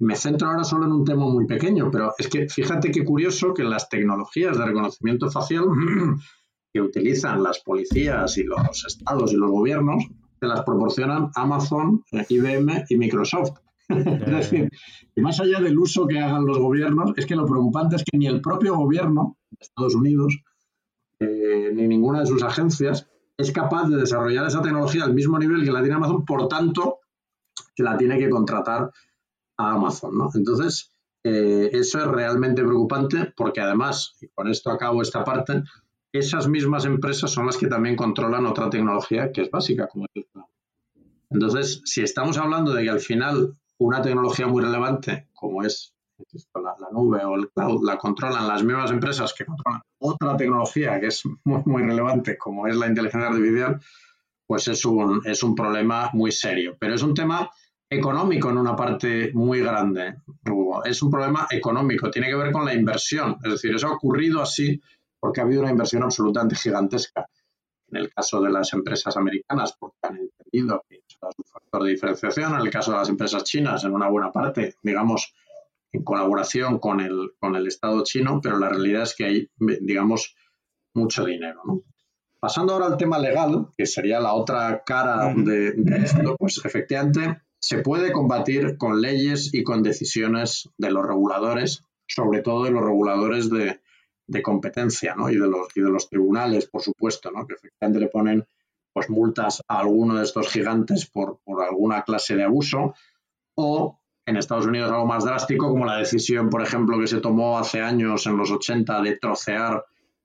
Me centro ahora solo en un tema muy pequeño, pero es que fíjate qué curioso que las tecnologías de reconocimiento facial que utilizan las policías y los estados y los gobiernos las proporcionan Amazon, eh, IBM y Microsoft. es decir, y más allá del uso que hagan los gobiernos, es que lo preocupante es que ni el propio gobierno Estados Unidos, eh, ni ninguna de sus agencias, es capaz de desarrollar esa tecnología al mismo nivel que la tiene Amazon, por tanto, la tiene que contratar a Amazon. ¿no? Entonces, eh, eso es realmente preocupante porque además, y con esto acabo esta parte, esas mismas empresas son las que también controlan otra tecnología que es básica, como el. Entonces, si estamos hablando de que al final una tecnología muy relevante, como es la, nube o el cloud, la controlan las mismas empresas que controlan otra tecnología que es muy, muy relevante, como es la inteligencia artificial, pues es un, es un problema muy serio. Pero es un tema económico en una parte muy grande, Es un problema económico, tiene que ver con la inversión. Es decir, eso ha ocurrido así porque ha habido una inversión absolutamente gigantesca. En el caso de las empresas americanas, porque han entendido que es un factor de diferenciación. En el caso de las empresas chinas, en una buena parte, digamos, en colaboración con el, con el Estado chino, pero la realidad es que hay, digamos, mucho dinero. Pasando ahora al tema legal, que sería la otra cara de, de esto, pues efectivamente se puede combatir con leyes y con decisiones de los reguladores, sobre todo de los reguladores de, de competencia ¿no? y, de los, y de los tribunales, por supuesto, ¿no? que efectivamente le ponen pues, multas a alguno de estos gigantes por, por alguna clase de abuso o en Estados Unidos algo más drástico, como la decisión, por ejemplo, que se tomó hace años, en los 80, de trocear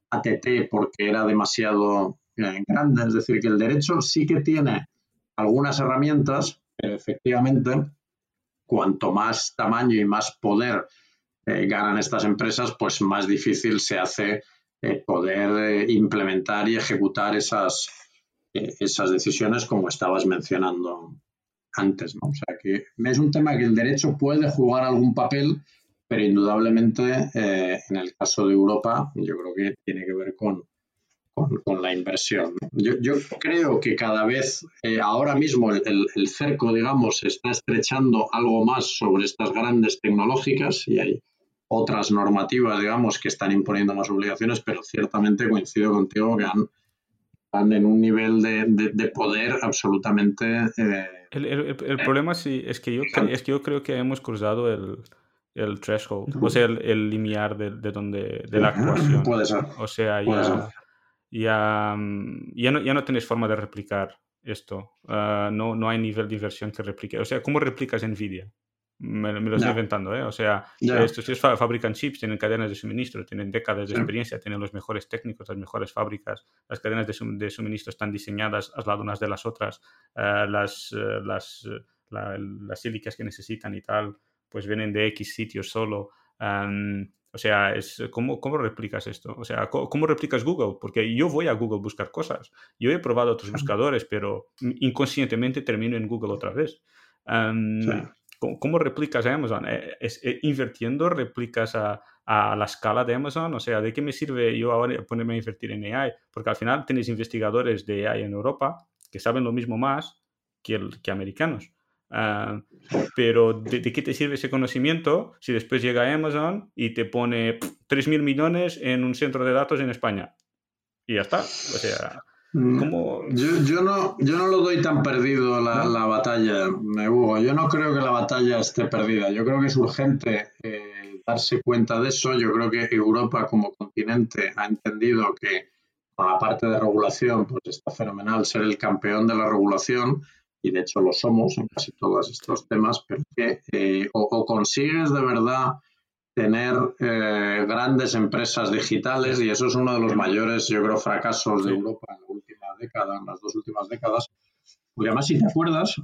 ATT porque era demasiado eh, grande. Es decir, que el derecho sí que tiene algunas herramientas, pero efectivamente, cuanto más tamaño y más poder eh, ganan estas empresas, pues más difícil se hace eh, poder implementar y ejecutar esas, esas decisiones como estabas mencionando antes. ¿no? O sea que es un tema que el derecho puede jugar algún papel, pero indudablemente en el caso de Europa yo creo que tiene que ver con, con, la inversión. Yo, creo que cada vez, eh, ahora mismo, el, cerco, digamos, se está estrechando algo más sobre estas grandes tecnológicas y hay otras normativas, digamos, que están imponiendo más obligaciones, pero ciertamente coincido contigo que han, están en un nivel de, poder absolutamente... Eh, el, problema sí, es, que yo, es que yo creo que hemos cruzado el, el threshold, o sea, el, limiar de, de, donde, de la actuación. Puede ser. O sea, ya, ya, mm, ya, no, ya no tienes forma de replicar esto. Ah, no, no hay nivel de inversión que replique. O sea, ¿cómo replicas NVIDIA? Me, lo estoy inventando, ¿eh? O sea, estos fabrican chips, tienen cadenas de suministro, tienen décadas de experiencia, tienen los mejores técnicos, las mejores fábricas, las cadenas de, suministro están diseñadas al lado unas de las otras, ah, las, eh, las, eh, las sílicas que necesitan y tal, pues vienen de X sitios solo. O sea, es, ¿cómo, ¿cómo replicas esto? O sea, ¿cómo, replicas Google? Porque yo voy a Google buscar cosas. Yo he probado otros buscadores, pero inconscientemente termino en Google otra vez. ¿Cómo, replicas a Amazon? Eh, ¿Es, eh, invirtiendo replicas a, a, la escala de Amazon? O sea, ¿de qué me sirve yo ahora ponerme a invertir en AI? Porque al final tenéis investigadores de AI en Europa que saben lo mismo más que, el, que americanos. Ah, pero ¿de, qué te sirve ese conocimiento si después llega Amazon y te pone 3.000 millones en un centro de datos en España? Y ya está. O sea, ¿cómo? Yo, yo, no, yo no lo doy tan perdido la, la batalla, Hugo. Yo no creo que la batalla esté perdida. Yo creo que es urgente eh, darse cuenta de eso. Yo creo que Europa como continente ha entendido que con la parte de regulación pues está fenomenal ser el campeón de la regulación y de hecho lo somos en casi todos estos temas, pero que eh, o, consigues de verdad tener eh, grandes empresas digitales y eso es uno de los mayores, yo creo, fracasos de Europa en la última década, en las dos últimas décadas. Porque además, si te acuerdas,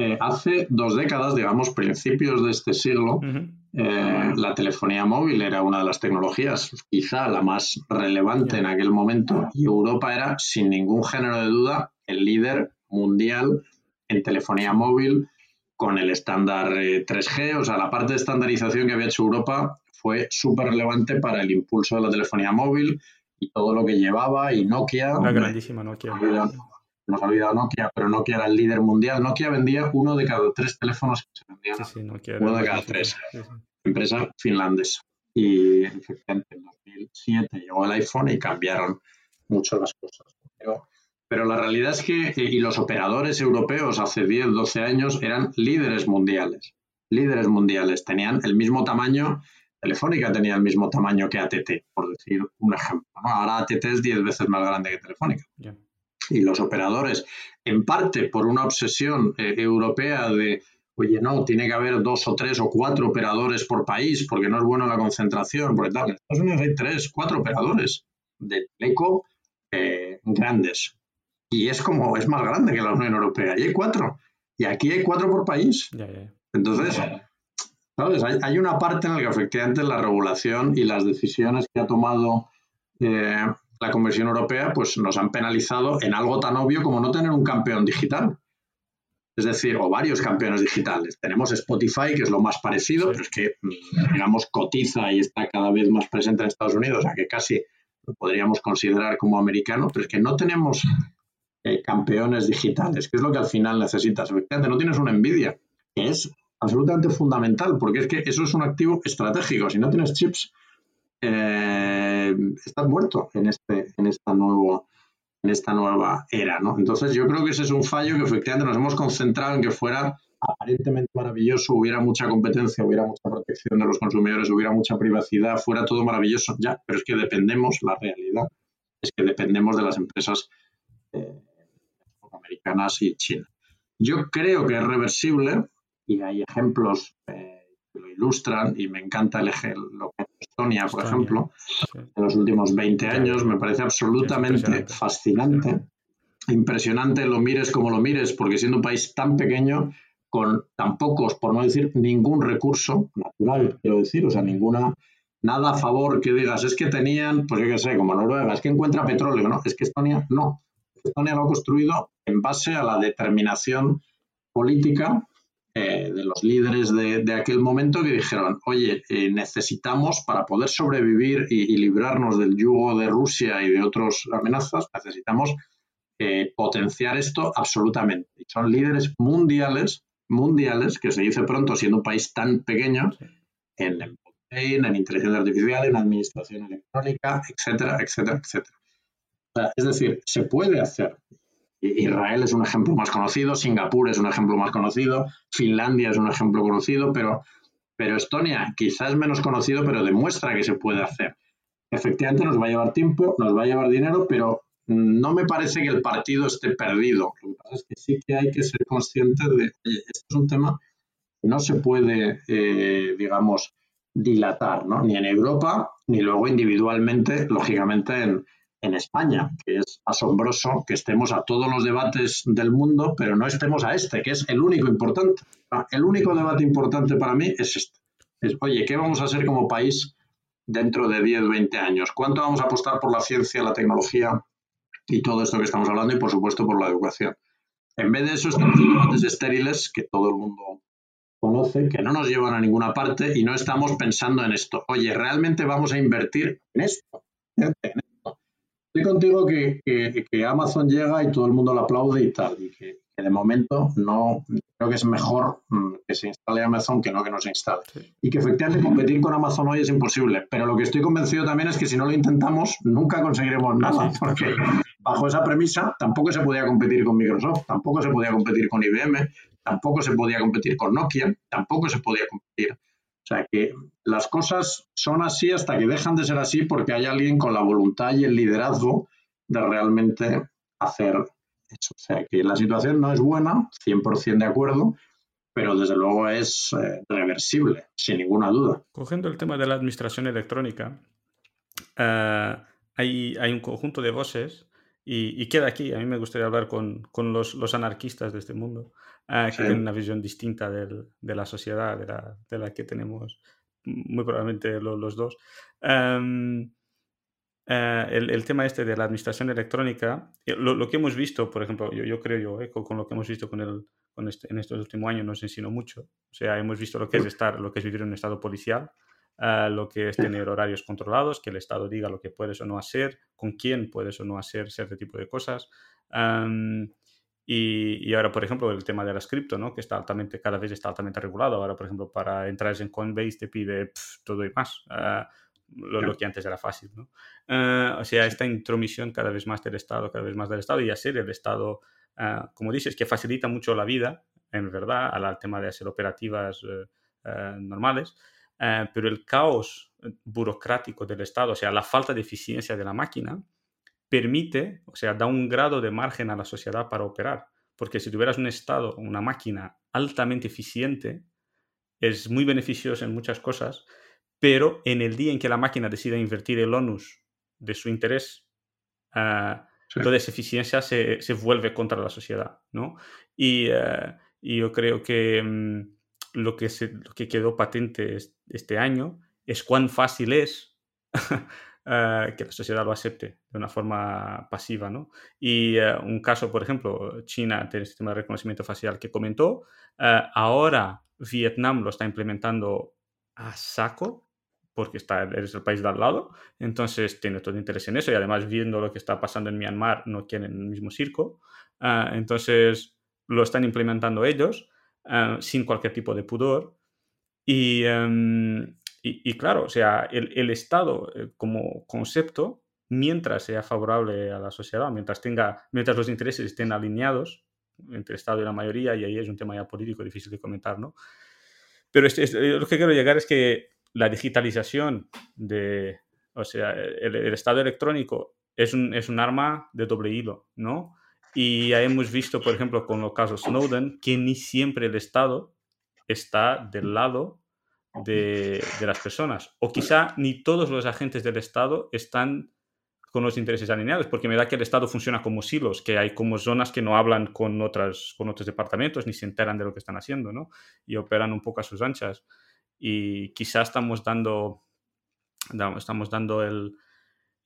eh, hace dos décadas, digamos, principios de este siglo, la telefonía móvil era una de las tecnologías, quizá la más relevante en aquel momento, y Europa era, sin ningún género de duda, el líder mundial en telefonía móvil con el estándar 3G. Eh, o sea, la parte de estandarización que había hecho Europa fue súper relevante para el impulso de la telefonía móvil y todo lo que llevaba y Nokia. Una grandísima Nokia. Nos ha olvidado Nokia, pero Nokia era el líder mundial. Nokia vendía uno de cada tres teléfonos que se vendían. Sí, Nokia uno de cada tres. Empresa finlandesa. Y efectivamente en 2007 llegó el iPhone y cambiaron mucho las cosas. Pero pero la realidad es que, eh, y los operadores europeos hace 10, 12 años eran líderes mundiales. Líderes mundiales. Tenían el mismo tamaño, Telefónica tenía el mismo tamaño que ATT, por decir un ejemplo. Ahora ATT es 10 veces más grande que Telefónica. Y los operadores, en parte por una obsesión eh, europea de, oye, no, tiene que haber dos o tres o cuatro operadores por país, porque no es bueno la concentración, porque tal. En Estados Unidos hay tres, cuatro operadores de teleco eh, grandes y es como, es más grande que la Unión Europea. Y hay cuatro. Y aquí hay cuatro por país. Entonces, ¿sabes? Hay, una parte en la que efectivamente la regulación y las decisiones que ha tomado eh, la Convención Europea pues nos han penalizado en algo tan obvio como no tener un campeón digital. Es decir, o varios campeones digitales. Tenemos Spotify, que es lo más parecido, pero es que, digamos, cotiza y está cada vez más presente en Estados Unidos, o sea que casi lo podríamos considerar como americano, pero es que no tenemos campeones digitales, que es lo que al final necesitas. Efectivamente, no tienes una envidia, que es absolutamente fundamental, porque es que eso es un activo estratégico. Si no tienes chips, eh, estás muerto en, este, en, esta nuevo, en esta nueva era. ¿no? Entonces, yo creo que ese es un fallo que efectivamente nos hemos concentrado en que fuera aparentemente maravilloso, hubiera mucha competencia, hubiera mucha protección de los consumidores, hubiera mucha privacidad, fuera todo maravilloso, ya, pero es que dependemos, la realidad es que dependemos de las empresas eh, americanas y China. Yo creo que es reversible y hay ejemplos eh, lo ilustran y me encanta el lo que Estonia, por ejemplo, en los últimos 20 años, me parece absolutamente fascinante, impresionante, lo mires como lo mires, porque siendo un país tan pequeño, con tan pocos, por no decir ningún recurso natural, quiero decir, o sea, ninguna, nada a favor que digas, es que tenían, pues yo qué sé, como Noruega, es que encuentra petróleo, ¿no? Es que Estonia no. Estonia lo ha construido en base a la determinación política eh, de los líderes de, aquel momento que dijeron, oye, eh, necesitamos para poder sobrevivir y, librarnos del yugo de Rusia y de otras amenazas, necesitamos eh, potenciar esto absolutamente. Y son líderes mundiales, mundiales, que se dice pronto siendo un país tan pequeño, en, en, en inteligencia artificial, en administración electrónica, etcétera, etcétera, etcétera. Es decir, se puede hacer. Israel es un ejemplo más conocido, Singapur es un ejemplo más conocido, Finlandia es un ejemplo conocido, pero, pero Estonia quizás menos conocido, pero demuestra que se puede hacer. Efectivamente nos va a llevar tiempo, nos va a llevar dinero, pero no me parece que el partido esté perdido. Lo que pasa es que sí que hay que ser consciente de, esto es un tema que no se puede, eh, digamos, dilatar, ¿no? Ni en Europa, ni luego individualmente, lógicamente, en, en España, que es asombroso que estemos a todos los debates del mundo, pero no estemos a este, que es el único importante. Ah, el único debate importante para mí es este. Es, oye, ¿qué vamos a hacer como país dentro de 10, 20 años? ¿Cuánto vamos a apostar por la ciencia, la tecnología y todo esto que estamos hablando y, por supuesto, por la educación? En vez de eso, estamos en debates estériles que todo el mundo conoce, que no nos llevan a ninguna parte y no estamos pensando en esto. Oye, ¿realmente vamos a invertir en esto? Estoy contigo que, que, Amazon llega y todo el mundo lo aplaude y tal, y que, de momento no creo que es mejor mm, que se instale Amazon que no que no se instale. Y que efectivamente competir con Amazon hoy es imposible, pero lo que estoy convencido también es que si no lo intentamos, nunca conseguiremos nada, porque bajo esa premisa tampoco se podía competir con Microsoft, tampoco se podía competir con IBM, tampoco se podía competir con Nokia, tampoco se podía competir o sea que las cosas son así hasta que dejan de ser así porque hay alguien con la voluntad y el liderazgo de realmente hacer eso. O sea que la situación no es buena, 100% de acuerdo, pero desde luego es eh, reversible, sin ninguna duda. Cogiendo el tema de la administración electrónica, eh, hay, hay, un conjunto de voces y, queda aquí. A mí me gustaría hablar con, con los, los, anarquistas de este mundo, uh, que tienen una visión distinta del, de la sociedad, de la, de la, que tenemos muy probablemente los, los dos. Um, uh, el, el, tema este de la administración electrónica, eh, lo, lo que hemos visto, por ejemplo, yo, yo creo yo, eh, con, con, lo que hemos visto con el, con este, en estos últimos años nos enseñó mucho. O sea, hemos visto lo que es estar, lo que es vivir en un estado policial, lo que es tener horarios controlados, que el Estado diga lo que puedes o no hacer, con quién puedes o no hacer cierto tipo de cosas. y, y, ahora, por ejemplo, el tema de las cripto, ¿no? que está altamente, cada vez está altamente regulado. Ahora, por ejemplo, para entrar en Coinbase te pide todo y más. Uh, lo, lo, que antes era fácil. ¿no? Uh, o sea, esta intromisión cada vez más del Estado, cada vez más del Estado y hacer el Estado, uh, como dices, que facilita mucho la vida, en verdad, al tema de hacer operativas normales. Eh, pero el caos burocrático del Estado, o sea, la falta de eficiencia de la máquina, permite, o sea, da un grado de margen a la sociedad para operar. Porque si tuvieras un Estado, una máquina altamente eficiente, es muy beneficioso en muchas cosas, pero en el día en que la máquina decida invertir el onus de su interés, uh, sí. toda esa eficiencia se, se, vuelve contra la sociedad, ¿no? Y, uh, y yo creo que... Um, lo que, quedó patente este año es cuán fácil es uh, que la sociedad lo acepte de una forma pasiva. ¿no? Y uh, un caso, por ejemplo, China tiene el sistema de reconocimiento facial que comentó, uh, ahora Vietnam lo está implementando a saco porque está, es el país de al lado, entonces tiene todo interés en eso y además viendo lo que está pasando en Myanmar no quieren el mismo circo, entonces lo están implementando ellos uh, sin cualquier tipo de pudor. Y, um, y, y claro, o sea, el, el, Estado eh, como concepto, mientras sea favorable a la sociedad, mientras, tenga, mientras los intereses estén alineados entre el Estado y la mayoría, y ahí es un tema ya político difícil de comentar, ¿no? Pero es, lo que quiero llegar es que la digitalización de, o sea, el, el Estado electrónico es un, es un arma de doble hilo, ¿no? Y hemos visto, por ejemplo, con los casos Snowden, que ni siempre el Estado está del lado de, las personas. O quizá ni todos los agentes del Estado están con los intereses alineados, porque me da que el Estado funciona como silos, que hay como zonas que no hablan con, otras, con otros departamentos ni se enteran de lo que están haciendo, ¿no? Y operan un poco a sus anchas. Y quizá estamos dando, estamos dando el,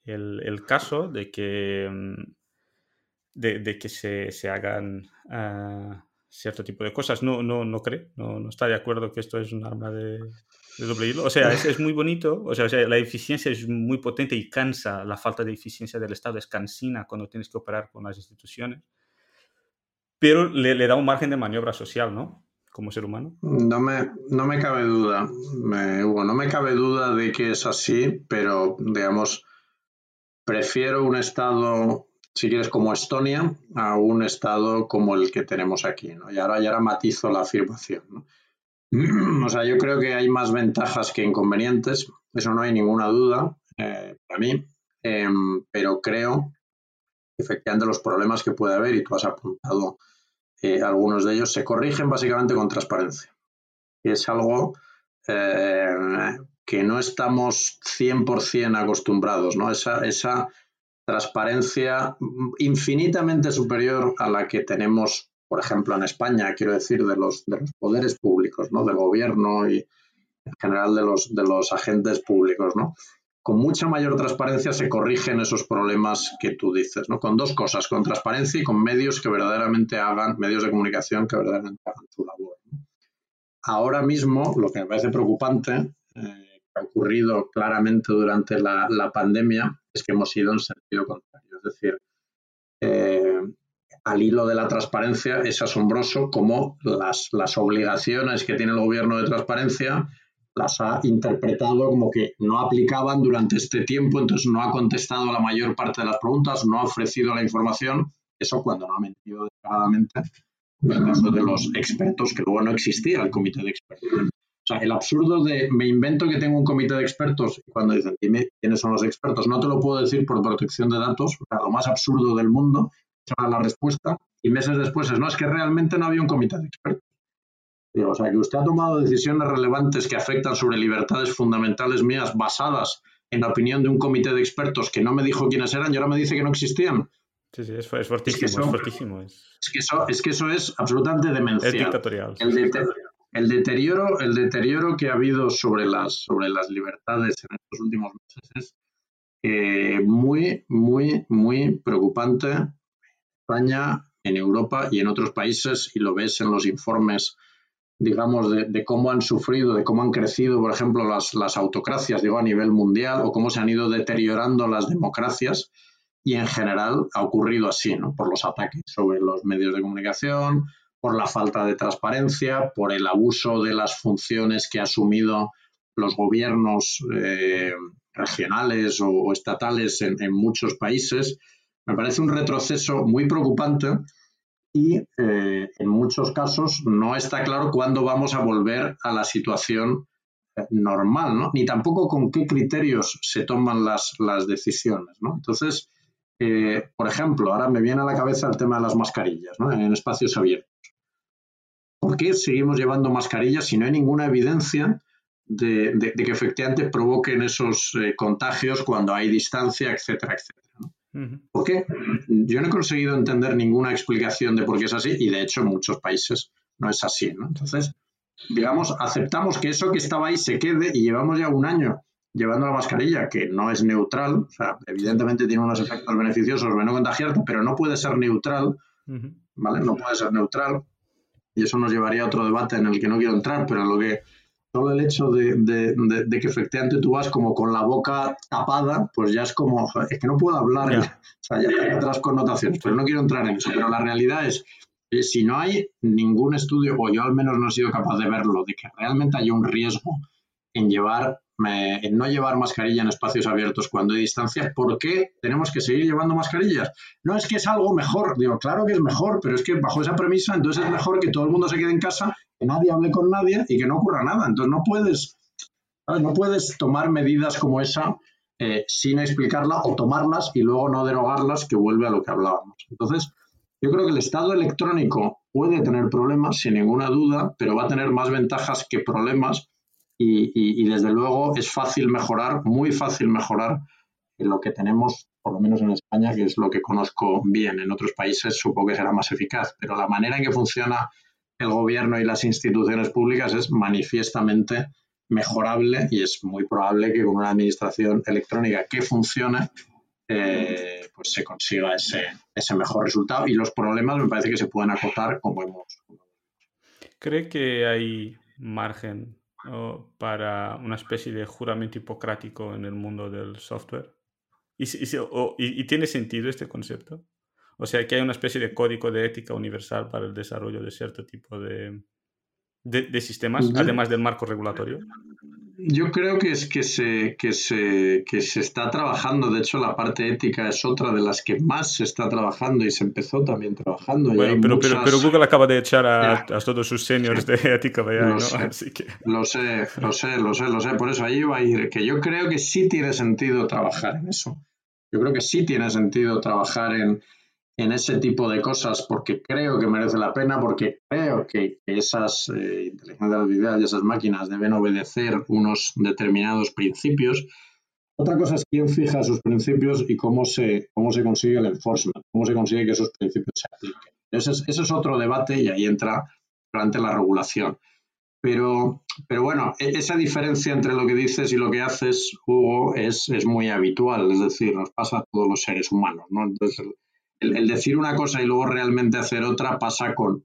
el, caso de que, de, que se, se hagan... Ah, cierto tipo de cosas. No, no, no cree, no, no está de acuerdo que esto es un arma de, doble hilo. O sea, es, es muy bonito, o sea, la eficiencia es muy potente y cansa, la falta de eficiencia del Estado es cansina cuando tienes que operar con las instituciones, pero le, da un margen de maniobra social, ¿no? Como ser humano. No me, no me cabe duda, Hugo, no me cabe duda de que es así, pero digamos, prefiero un Estado si quieres, como Estonia, a un estado como el que tenemos aquí. ¿no? Y ahora, ya matizo la afirmación. ¿no? o sea, yo creo que hay más ventajas que inconvenientes, eso no hay ninguna duda eh, para mí, em, pero creo que efectivamente los problemas que puede haber, y tú has apuntado eh, algunos de ellos, se corrigen básicamente con transparencia. Y es algo eh, que no estamos 100% acostumbrados, ¿no? Esa, esa transparencia infinitamente superior a la que tenemos, por ejemplo, en España, quiero decir, de los, de los poderes públicos, ¿no? del gobierno y en general de los, agentes públicos. ¿no? Con mucha mayor transparencia se corrigen esos problemas que tú dices, ¿no? con dos cosas, con transparencia y con medios que verdaderamente hagan, medios de comunicación que verdaderamente hagan su labor. Ahora mismo, lo que me parece preocupante, eh, ha ocurrido claramente durante la pandemia, es que hemos ido en sentido contrario. Es decir, eh, al hilo de la transparencia es asombroso cómo las, las obligaciones que tiene el gobierno de transparencia las ha interpretado como que no aplicaban durante este tiempo, entonces no ha contestado la mayor parte de las preguntas, no ha ofrecido la información, eso cuando no ha mentido descaradamente, en el caso de los expertos, que luego no existía el comité de expertos sea, el absurdo de me invento que tengo un comité de expertos y cuando dicen quiénes son los expertos, no te lo puedo decir por protección de datos, o sea, lo más absurdo del mundo, esa la respuesta, y meses después es, no, es que realmente no había un comité de expertos. o sea, que usted ha tomado decisiones relevantes que afectan sobre libertades fundamentales mías basadas en la opinión de un comité de expertos que no me dijo quiénes eran y ahora me dice que no existían. Sí, sí, es, fortísimo, es, fortísimo. Es... que eso, es que eso es absolutamente demencial. Es dictatorial. El, el deterioro, el deterioro que ha habido sobre las, sobre las libertades en estos últimos meses es eh, muy, muy, muy preocupante en España, en Europa y en otros países, y lo ves en los informes, digamos, de, cómo han sufrido, de cómo han crecido, por ejemplo, las, las autocracias, digo, a nivel mundial, o cómo se han ido deteriorando las democracias, y en general ha ocurrido así, ¿no? Por los ataques sobre los medios de comunicación, por la falta de transparencia, por el abuso de las funciones que han asumido los gobiernos eh, regionales o, estatales en, muchos países. Me parece un retroceso muy preocupante y eh, en muchos casos no está claro cuándo vamos a volver a la situación eh, normal, ni tampoco con qué criterios se toman las, las decisiones. Entonces, por ejemplo, ahora me viene a la cabeza el tema de las mascarillas en espacios abiertos. ¿Por qué seguimos llevando mascarillas si no hay ninguna evidencia de, que efectivamente provoquen esos eh, contagios cuando hay distancia, etcétera, etcétera? ¿Por qué? Yo no he conseguido entender ninguna explicación de por qué es así y de hecho en muchos países no es así. Entonces, digamos, aceptamos que eso que estaba ahí se quede y llevamos ya un año llevando la mascarilla, que no es neutral, o sea, evidentemente tiene unos efectos beneficiosos de no contagiarte, pero no puede ser neutral, ¿vale? No puede ser neutral y eso nos llevaría a otro debate en el que no quiero entrar, pero lo que solo el hecho de, que efectivamente tú vas como con la boca tapada, pues ya es como, es que no puedo hablar, o sea, ya hay otras connotaciones, pero no quiero entrar en eso, pero la realidad es, que si no hay ningún estudio, o yo al menos no he sido capaz de verlo, de que realmente haya un riesgo en llevar en no llevar mascarilla en espacios abiertos cuando hay distancia, ¿por qué tenemos que seguir llevando mascarillas? No es que es algo mejor, digo, claro que es mejor, pero es que bajo esa premisa entonces es mejor que todo el mundo se quede en casa, que nadie hable con nadie y que no ocurra nada. Entonces no puedes, no puedes tomar medidas como esa eh, sin explicarla o tomarlas y luego no derogarlas, que vuelve a lo que hablábamos. Entonces, yo creo que el Estado electrónico puede tener problemas, sin ninguna duda, pero va a tener más ventajas que problemas y, desde luego es fácil mejorar, muy fácil mejorar lo que tenemos, por lo menos en España, que es lo que conozco bien. En otros países supongo que será más eficaz, pero la manera en que funciona el gobierno y las instituciones públicas es manifiestamente mejorable y es muy probable que con una administración electrónica que funcione, eh, pues se consiga ese, ese mejor resultado y los problemas me parece que se pueden acotar como hemos. ¿Cree que hay margen para una especie de juramento hipocrático en el mundo del software? ¿Y, tiene sentido este concepto? O sea, que hay una especie de código de ética universal para el desarrollo de cierto tipo de, de, sistemas, además del marco regulatorio? Yo creo que es que se, que se, que se está trabajando. De hecho, la parte ética es otra de las que más se está trabajando y se empezó también trabajando. Bueno, pero, pero, Google acaba de echar a, todos sus seniors de ética. Sé, Lo sé, lo sé, lo sé, lo sé. Por eso ahí va a ir. Que yo creo que sí tiene sentido trabajar en eso. Yo creo que sí tiene sentido trabajar en, en ese tipo de cosas porque creo que merece la pena, porque creo que esas eh, inteligencias artificiales y esas máquinas deben obedecer unos determinados principios. Otra cosa es quién fija esos principios y cómo se, cómo se consigue el enforcement, cómo se consigue que esos principios se apliquen. Ese es, ese es otro debate y ahí entra durante la regulación. Pero, pero bueno, e, esa diferencia entre lo que dices y lo que haces, Hugo, es, es muy habitual, es decir, nos pasa a todos los seres humanos. ¿no? Entonces, el, decir una cosa y luego realmente hacer otra pasa con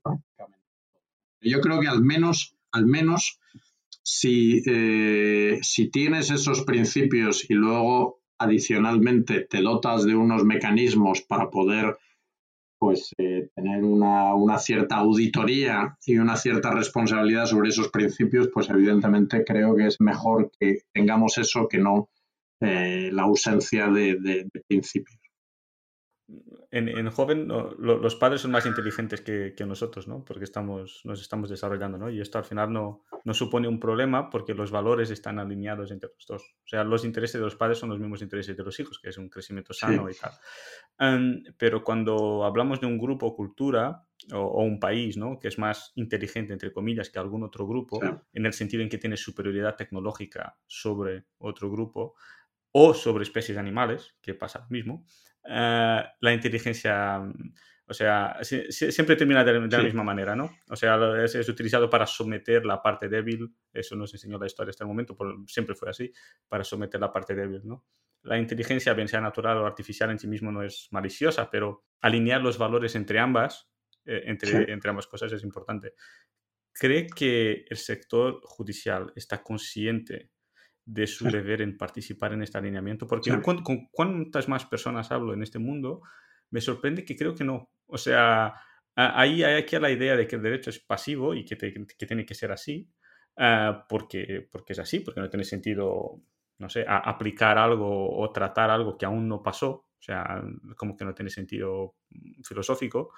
Yo creo que al menos, al menos, si, eh, si tienes esos principios y luego adicionalmente te dotas de unos mecanismos para poder pues eh, tener una, cierta auditoría y una cierta responsabilidad sobre esos principios, pues evidentemente creo que es mejor que tengamos eso que no eh, la ausencia de principios en, joven los padres son más inteligentes que, nosotros, ¿no? Porque estamos, nos estamos desarrollando, ¿no? Y esto al final no, no, supone un problema porque los valores están alineados entre los dos. O sea, los intereses de los padres son los mismos intereses de los hijos, que es un crecimiento sano y tal. Em, pero cuando hablamos de un grupo o cultura o, un país, ¿no? Que es más inteligente, entre comillas, que algún otro grupo, en el sentido en que tiene superioridad tecnológica sobre otro grupo, o sobre especies animales, que pasa lo mismo, eh, la inteligencia, o sea, siempre termina de, la misma manera, ¿no? O sea, es, utilizado para someter la parte débil, eso nos enseñó la historia hasta el momento, siempre fue así, para someter la parte débil, ¿no? La inteligencia, bien sea natural o artificial en sí mismo, no es maliciosa, pero alinear los valores entre ambas, eh, entre, entre ambas cosas es importante. ¿Cree que el sector judicial está consciente de su deber en participar en este alineamiento, porque con, cuántas más personas hablo en este mundo, me sorprende que creo que no. O sea, ahí hay aquí la idea de que el derecho es pasivo y que, que tiene que ser así, ah, porque, porque es así, porque no tiene sentido, no sé, aplicar algo o tratar algo que aún no pasó, o sea, como que no tiene sentido filosófico,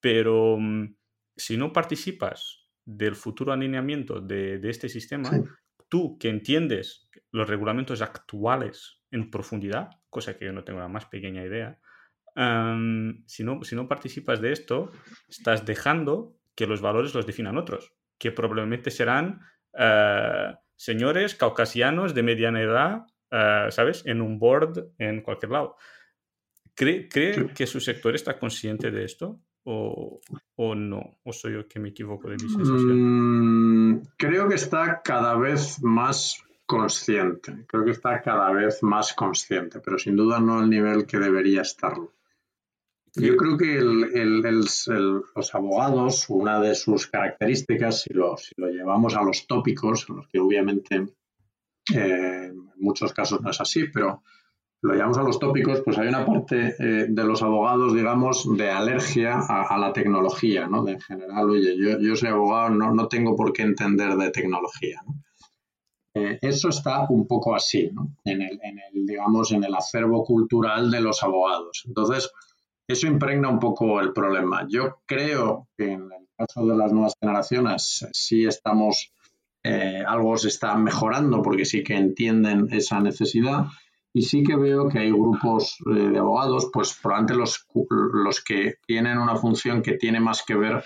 pero mm, si no participas del futuro alineamiento de, de este sistema, tú que entiendes los reglamentos actuales en profundidad, cosa que yo no tengo la más pequeña idea, si, no, si no participas de esto, estás dejando que los valores los definan otros, que probablemente serán eh, señores caucasianos de mediana edad, eh, ¿sabes? En un board en cualquier lado. ¿Cree, cree que su sector está consciente de esto? O, no? ¿O soy yo que me equivoco de mi sensación? Mm, creo que está cada vez más consciente. Creo que está cada vez más consciente, pero sin duda no al nivel que debería estarlo. Yo creo que los abogados, una de sus características, si lo, si lo llevamos a los tópicos, en los que obviamente eh, en muchos casos no es así, pero lo llamamos a los tópicos, pues hay una parte eh, de los abogados, digamos, de alergia a, la tecnología, ¿no? De en general, oye, yo, yo soy abogado, no, no, tengo por qué entender de tecnología. Eh, eso está un poco así, ¿no? En el, digamos, en el acervo cultural de los abogados. Entonces, eso impregna un poco el problema. Yo creo que en el caso de las nuevas generaciones sí estamos, eh, algo se está mejorando porque sí que entienden esa necesidad y sí que veo que hay grupos eh, de abogados, pues probablemente los, los que tienen una función que tiene más que ver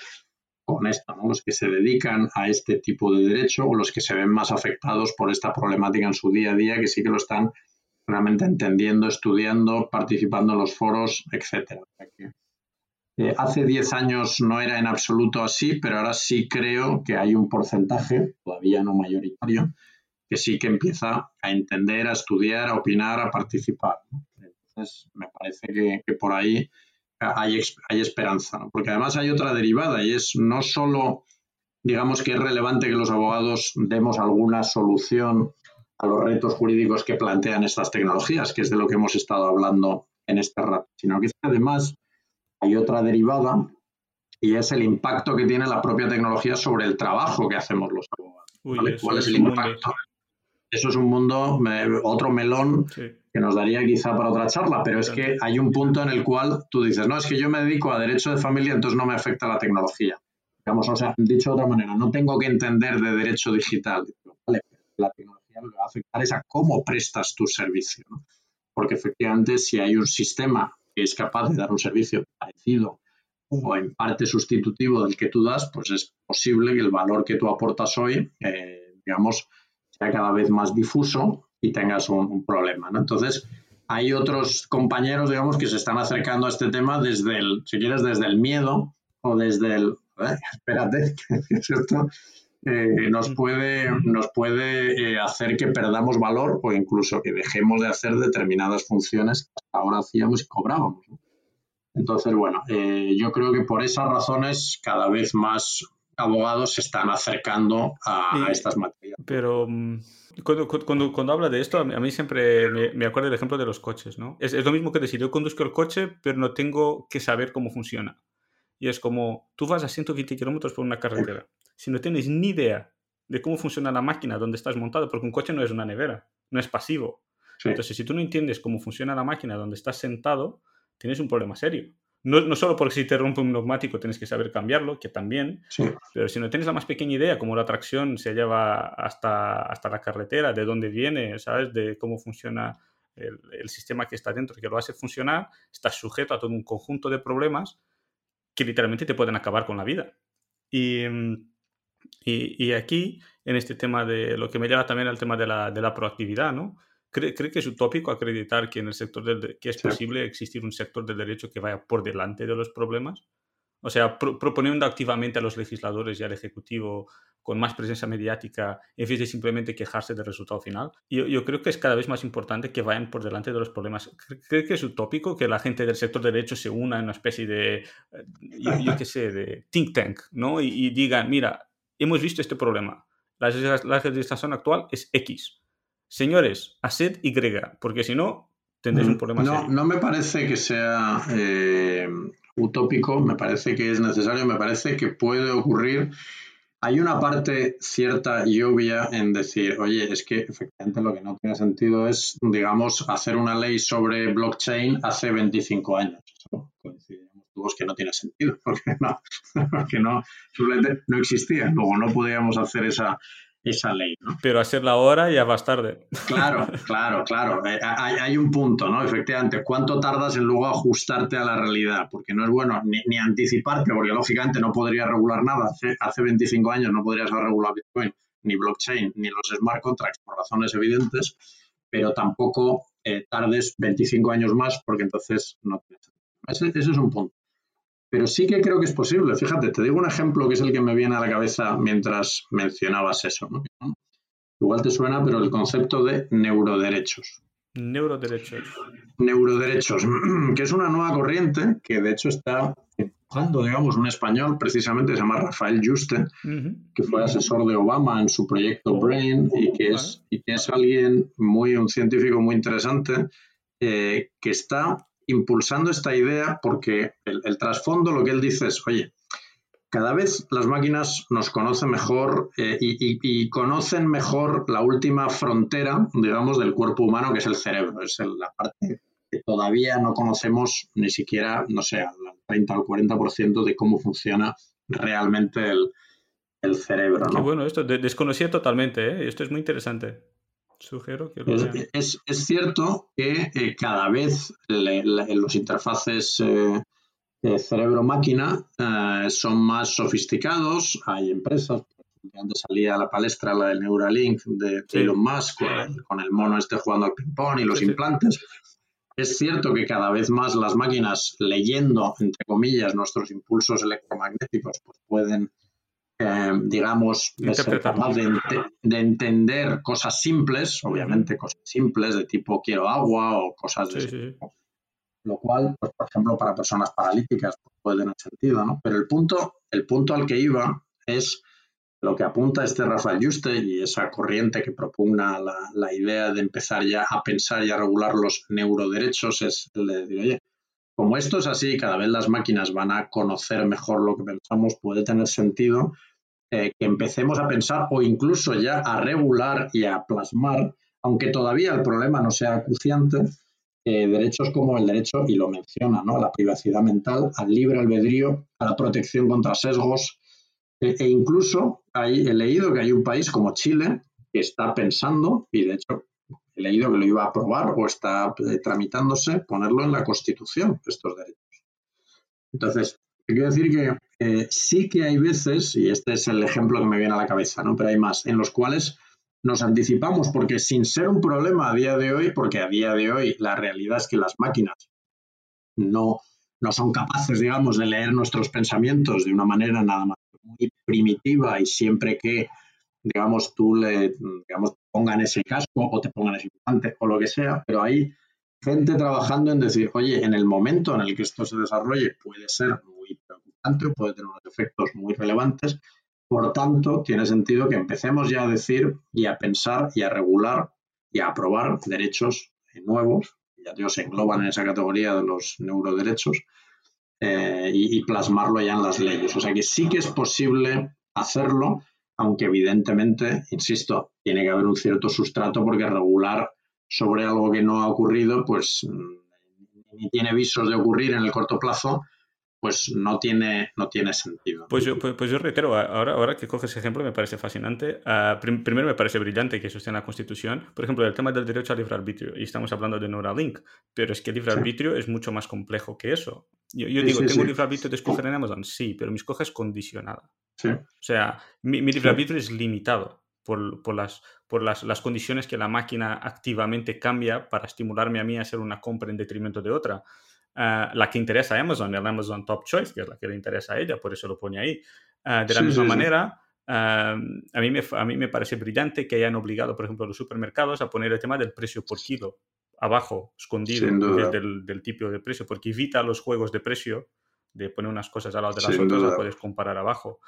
con esto, los que se dedican a este tipo de derecho o los que se ven más afectados por esta problemática en su día a día, que sí que lo están realmente entendiendo, estudiando, participando en los foros, etcétera. Eh, hace 10 años no era en absoluto así, pero ahora sí creo que hay un porcentaje, todavía no mayoritario, que sí que empieza a entender, a estudiar, a opinar, a participar. Entonces, me parece que, por ahí hay, hay esperanza, porque además hay otra derivada y es no solo, digamos que es relevante que los abogados demos alguna solución a los retos jurídicos que plantean estas tecnologías, que es de lo que hemos estado hablando en este rato, sino que además hay otra derivada y es el impacto que tiene la propia tecnología sobre el trabajo que hacemos los abogados. ¿Cuál es el impacto? Eso es un mundo, otro melón que nos daría quizá para otra charla, pero es que hay un punto en el cual tú dices, no, es que yo me dedico a derecho de familia, entonces no me afecta la tecnología. Digamos, o sea, dicho de otra manera, no tengo que entender de derecho digital. Vale, la tecnología lo que va a afectar es a cómo prestas tu servicio. Porque efectivamente, si hay un sistema que es capaz de dar un servicio parecido o en parte sustitutivo del que tú das, pues es posible que el valor que tú aportas hoy, eh, digamos, sea cada vez más difuso y tengas un, problema. Entonces, hay otros compañeros, digamos, que se están acercando a este tema desde el, si quieres, desde el miedo o desde el, eh, espérate, es cierto, eh, nos puede, nos puede eh, hacer que perdamos valor o incluso que dejemos de hacer determinadas funciones que ahora hacíamos y cobrábamos. Entonces, bueno, eh, yo creo que por esas razones cada vez más abogados se están acercando a, estas materias. Pero mm, cuando, cuando, cuando, habla de esto, a mí siempre me, acuerdo del ejemplo de los coches, ¿no? Es, es, lo mismo que decir, yo conduzco el coche, pero no tengo que saber cómo funciona. Y es como, tú vas a 120 kilómetros por una carretera si no tienes ni idea de cómo funciona la máquina donde estás montado, porque un coche no es una nevera, no es pasivo. Entonces, si tú no entiendes cómo funciona la máquina donde estás sentado, tienes un problema serio. No, no, solo porque si te rompe un neumático tienes que saber cambiarlo, que también, pero si no tienes la más pequeña idea cómo la tracción se lleva hasta, hasta la carretera, de dónde viene, ¿sabes? De cómo funciona el, el sistema que está dentro, que lo hace funcionar, estás sujeto a todo un conjunto de problemas que literalmente te pueden acabar con la vida. Y, mm, y, aquí, en este tema de lo que me lleva también al tema de la, de la proactividad, ¿no? ¿Cree, ¿Cree, que es utópico acreditar que en el sector del, que es posible existir un sector del derecho que vaya por delante de los problemas? O sea, proponiendo activamente a los legisladores y al Ejecutivo con más presencia mediática en vez de simplemente quejarse del resultado final. Yo, yo, creo que es cada vez más importante que vayan por delante de los problemas. ¿Cree que es utópico que la gente del sector derecho se una en una especie de, eh, yo, qué sé, de think tank, ¿no? Y, y digan, mira, hemos visto este problema. La, legislación actual es X. Señores, haced Y, porque si no, tendréis un problema. No, no me parece que sea eh, utópico, me parece que es necesario, me parece que puede ocurrir. Hay una parte cierta y obvia en decir, oye, es que efectivamente lo que no tiene sentido es, digamos, hacer una ley sobre blockchain hace 25 años. ¿no? que no tiene sentido, porque no, porque no, simplemente no existía. Luego no podíamos hacer esa, esa ley. ¿no? Pero hacerla ahora ya vas tarde. Claro, claro, claro. Eh, hay, hay, un punto, ¿no? Efectivamente, ¿cuánto tardas en luego ajustarte a la realidad? Porque no es bueno ni, ni anticiparte, porque lógicamente no podrías regular nada. Hace, hace 25 años no podrías haber regulado Bitcoin, ni blockchain, ni los smart contracts, por razones evidentes, pero tampoco eh, tardes 25 años más, porque entonces no tienes. Ese, ese es un punto. Pero sí que creo que es posible. Fíjate, te digo un ejemplo que es el que me viene a la cabeza mientras mencionabas eso. Igual te suena, pero el concepto de neuroderechos. Neuroderechos. Neuroderechos, que es una nueva corriente que de hecho está empujando, digamos, un español, precisamente se llama Rafael Juste, que fue asesor de Obama en su proyecto oh. Brain y que es, y que es alguien muy, un científico muy interesante, eh, que está impulsando esta idea porque el, trasfondo lo que él dice es, oye, cada vez las máquinas nos conocen mejor eh, y, conocen mejor la última frontera, digamos, del cuerpo humano, que es el cerebro. Es la parte que todavía no conocemos ni siquiera, no sé, al 30 o al 40% de cómo funciona realmente el, cerebro. Qué bueno, esto desconocía totalmente, ¿eh? esto es muy interesante. Sugiero que es, es, cierto que eh, cada vez los interfaces eh, cerebro-máquina eh, son más sofisticados. Hay empresas, antes salía a la palestra la del Neuralink de Elon Musk con el, mono este jugando al ping-pong y los implantes. Es cierto que cada vez más las máquinas leyendo, entre comillas, nuestros impulsos electromagnéticos, pues pueden, eh, digamos, ser capaz de, de, entender cosas simples, obviamente cosas simples de tipo quiero agua o cosas de ese Lo cual, pues, por ejemplo, para personas paralíticas pues, puede tener sentido, ¿no? Pero el punto, el punto al que iba es lo que apunta este Rafael Juste y esa corriente que propugna la, idea de empezar ya a pensar y a regular los neuroderechos es el de decir, oye, como esto es así, cada vez las máquinas van a conocer mejor lo que pensamos, puede tener sentido eh, que empecemos a pensar o incluso ya a regular y a plasmar, aunque todavía el problema no sea acuciante, eh, derechos como el derecho, y lo menciona, ¿no? a la privacidad mental, al libre albedrío, a la protección contra sesgos, e, e incluso hay, he leído que hay un país como Chile que está pensando, y de hecho he leído que lo iba a aprobar o está eh, tramitándose, ponerlo en la Constitución, estos derechos. Entonces, quiero decir que eh, sí que hay veces, y este es el ejemplo que me viene a la cabeza, ¿no? pero hay más, en los cuales nos anticipamos, porque sin ser un problema a día de hoy, porque a día de hoy la realidad es que las máquinas no, no son capaces, digamos, de leer nuestros pensamientos de una manera nada más muy primitiva y siempre que, digamos, tú le, digamos, pongan ese casco o te pongan ese implante o lo que sea, pero hay gente trabajando en decir, oye, en el momento en el que esto se desarrolle puede ser muy preocupante o puede tener unos efectos muy relevantes. Por tanto, tiene sentido que empecemos ya a decir y a pensar y a regular y a aprobar derechos nuevos, ya Dios se engloban en esa categoría de los neuroderechos, eh, y, plasmarlo ya en las leyes. O sea que sí que es posible hacerlo, aunque evidentemente, insisto, tiene que haber un cierto sustrato porque regular sobre algo que no ha ocurrido, pues mm, ni tiene visos de ocurrir en el corto plazo, pues no tiene, no tiene sentido. Pues yo, pues, pues yo reitero, ahora, ahora que coges ese ejemplo me parece fascinante. Uh, primero me parece brillante que eso esté en la Constitución. Por ejemplo, el tema del derecho al libre arbitrio, y estamos hablando de Neuralink, pero es que el libre arbitrio es mucho más complejo que eso. Yo, yo digo, ¿tengo libre arbitrio de escoger en Amazon? Sí, pero mi escoge es condicionada. O sea, mi, mi libre arbitrio es limitado por, por, las, por las, las, condiciones que la máquina activamente cambia para estimularme a mí a hacer una compra en detrimento de otra. Ah, la que interesa a Amazon, el Amazon Top Choice, que es la que le interesa a ella, por eso lo pone ahí. Ah, de la misma manera, a, mí me, a mí me parece brillante que hayan obligado, por ejemplo, a los supermercados a poner el tema del precio por kilo abajo, escondido del, del, tipo de precio, porque evita los juegos de precio de poner unas cosas al lado de las otras, las puedes comparar abajo.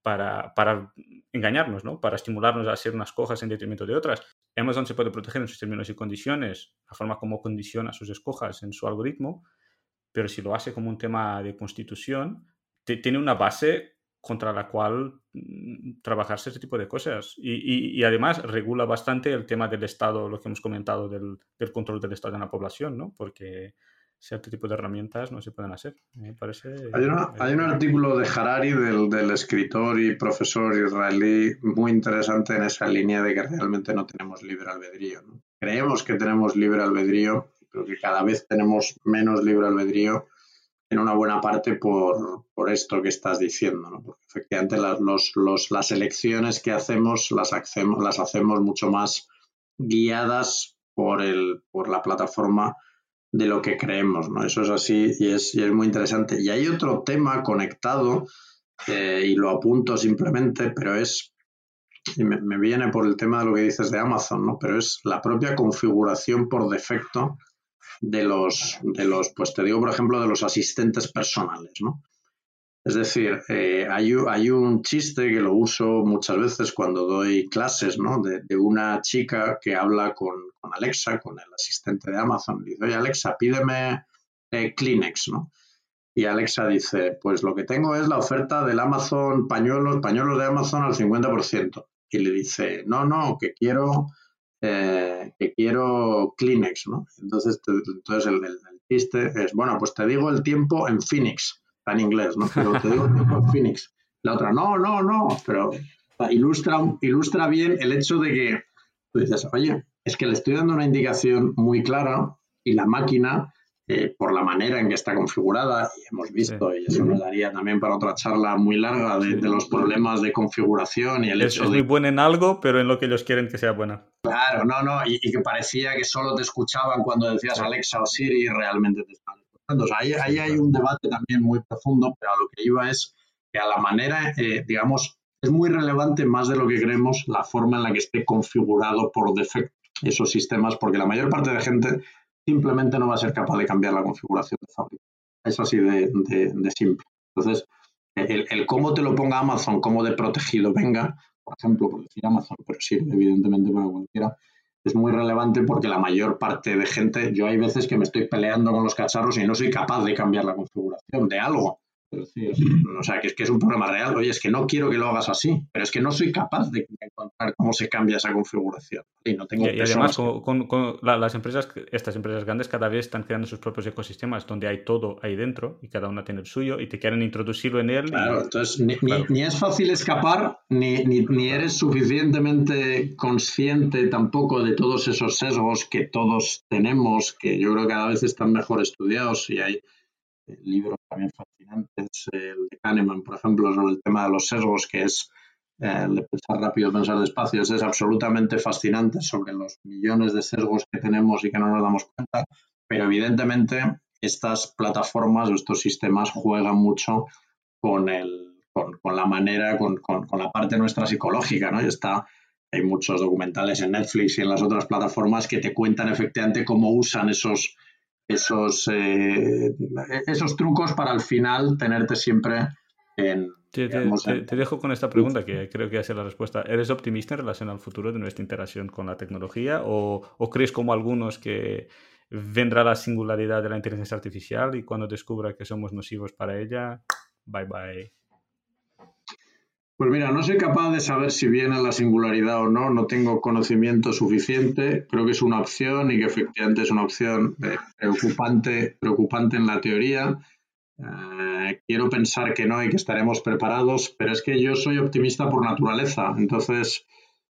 Para, para, engañarnos, ¿no? para estimularnos a hacer unas cojas en detrimento de otras. Amazon se puede proteger en sus términos y condiciones, la forma como condiciona sus escojas en su algoritmo, pero si lo hace como un tema de constitución, tiene una base contra la cual mm, trabajarse ese tipo de cosas. Y, además regula bastante el tema del Estado, lo que hemos comentado del, control del Estado en la población, ¿no? Porque cierto tipo de herramientas no se pueden hacer. Me parece... Hay, un artículo de Harari, del, del, escritor y profesor israelí, muy interesante en esa línea de que realmente no tenemos libre albedrío. Creemos que tenemos libre albedrío creo que cada vez tenemos menos libre albedrío en una buena parte por, esto que estás diciendo, ¿no? porque efectivamente las, los, las elecciones que hacemos las, hacemos las hacemos mucho más guiadas por, el, por la plataforma de lo que creemos, ¿no? Eso es así y es, es muy interesante. Y hay otro tema conectado, eh, y lo apunto simplemente, pero es, me, me, viene por el tema de lo que dices de Amazon, ¿no? Pero es la propia configuración por defecto de los, de los, pues te digo, por ejemplo, de los asistentes personales, ¿no? Es decir, eh, hay, hay, un chiste que lo uso muchas veces cuando doy clases, ¿no? De, una chica que habla con, Alexa, con el asistente de Amazon. Dice, oye, Alexa, pídeme eh, Kleenex, ¿no? Y Alexa dice, pues lo que tengo es la oferta del Amazon pañuelos, pañuelos de Amazon al 50%. Y le dice, no, no, que quiero eh, que quiero Kleenex, ¿no? Entonces, entonces el, chiste es, bueno, pues te digo el tiempo en Phoenix, en inglés, ¿no? Pero te digo el tiempo en Phoenix. La otra, no, no, no, pero ilustra, ilustra bien el hecho de que tú dices, oye, es que le estoy dando una indicación muy clara y la máquina eh, por la manera en que está configurada, y hemos visto, y eso nos daría también para otra charla muy larga de, los problemas de configuración y el hecho es muy buena en algo, pero en lo que ellos quieren que sea buena. Claro, no, no, y, que parecía que solo te escuchaban cuando decías Alexa o Siri y realmente te estaban escuchando. ahí, ahí, hay un debate también muy profundo, pero a lo que iba es que a la manera, eh, digamos, es muy relevante más de lo que creemos la forma en la que esté configurado por defecto esos sistemas, porque la mayor parte de gente simplemente no va a ser capaz de cambiar la configuración de fábrica. Es así de, simple. Entonces, el, cómo te lo ponga Amazon, cómo de protegido venga, por ejemplo, por decir Amazon, pero sirve evidentemente para cualquiera, es muy relevante porque la mayor parte de gente, yo hay veces que me estoy peleando con los cacharros y no soy capaz de cambiar la configuración de algo o sea, que es que es un problema real. Oye, es que no quiero que lo hagas así, pero es que no soy capaz de encontrar cómo se cambia esa configuración. Y, no tengo y, además, con, las empresas, estas empresas grandes cada vez están creando sus propios ecosistemas donde hay todo ahí dentro y cada una tiene el suyo y te quieren introducirlo en él. Claro, entonces ni, es fácil escapar, ni, ni eres suficientemente consciente tampoco de todos esos sesgos que todos tenemos, que yo creo que cada vez están mejor estudiados y hay libros también fascinantes, el de Kahneman, por ejemplo, sobre el tema de los sesgos, que es eh, el de pensar rápido, pensar despacio, es absolutamente fascinante sobre los millones de sesgos que tenemos y que no nos damos cuenta, pero evidentemente estas plataformas o estos sistemas juegan mucho con, el, con, la manera, con, con, la parte nuestra psicológica, ¿no? Y está, hay muchos documentales en Netflix y en las otras plataformas que te cuentan efectivamente cómo usan esos esos, eh, esos trucos para al final tenerte siempre en... Te, te, dejo con esta pregunta que creo que hace la respuesta. ¿Eres optimista en relación al futuro de nuestra interacción con la tecnología o, o crees como algunos que vendrá la singularidad de la inteligencia artificial y cuando descubra que somos nocivos para ella, bye bye? Pues mira, no soy capaz de saber si viene la singularidad o no, no tengo conocimiento suficiente. Creo que es una opción y que efectivamente es una opción eh, preocupante, preocupante en la teoría. Eh, quiero pensar que no y que estaremos preparados, pero es que yo soy optimista por naturaleza. Entonces,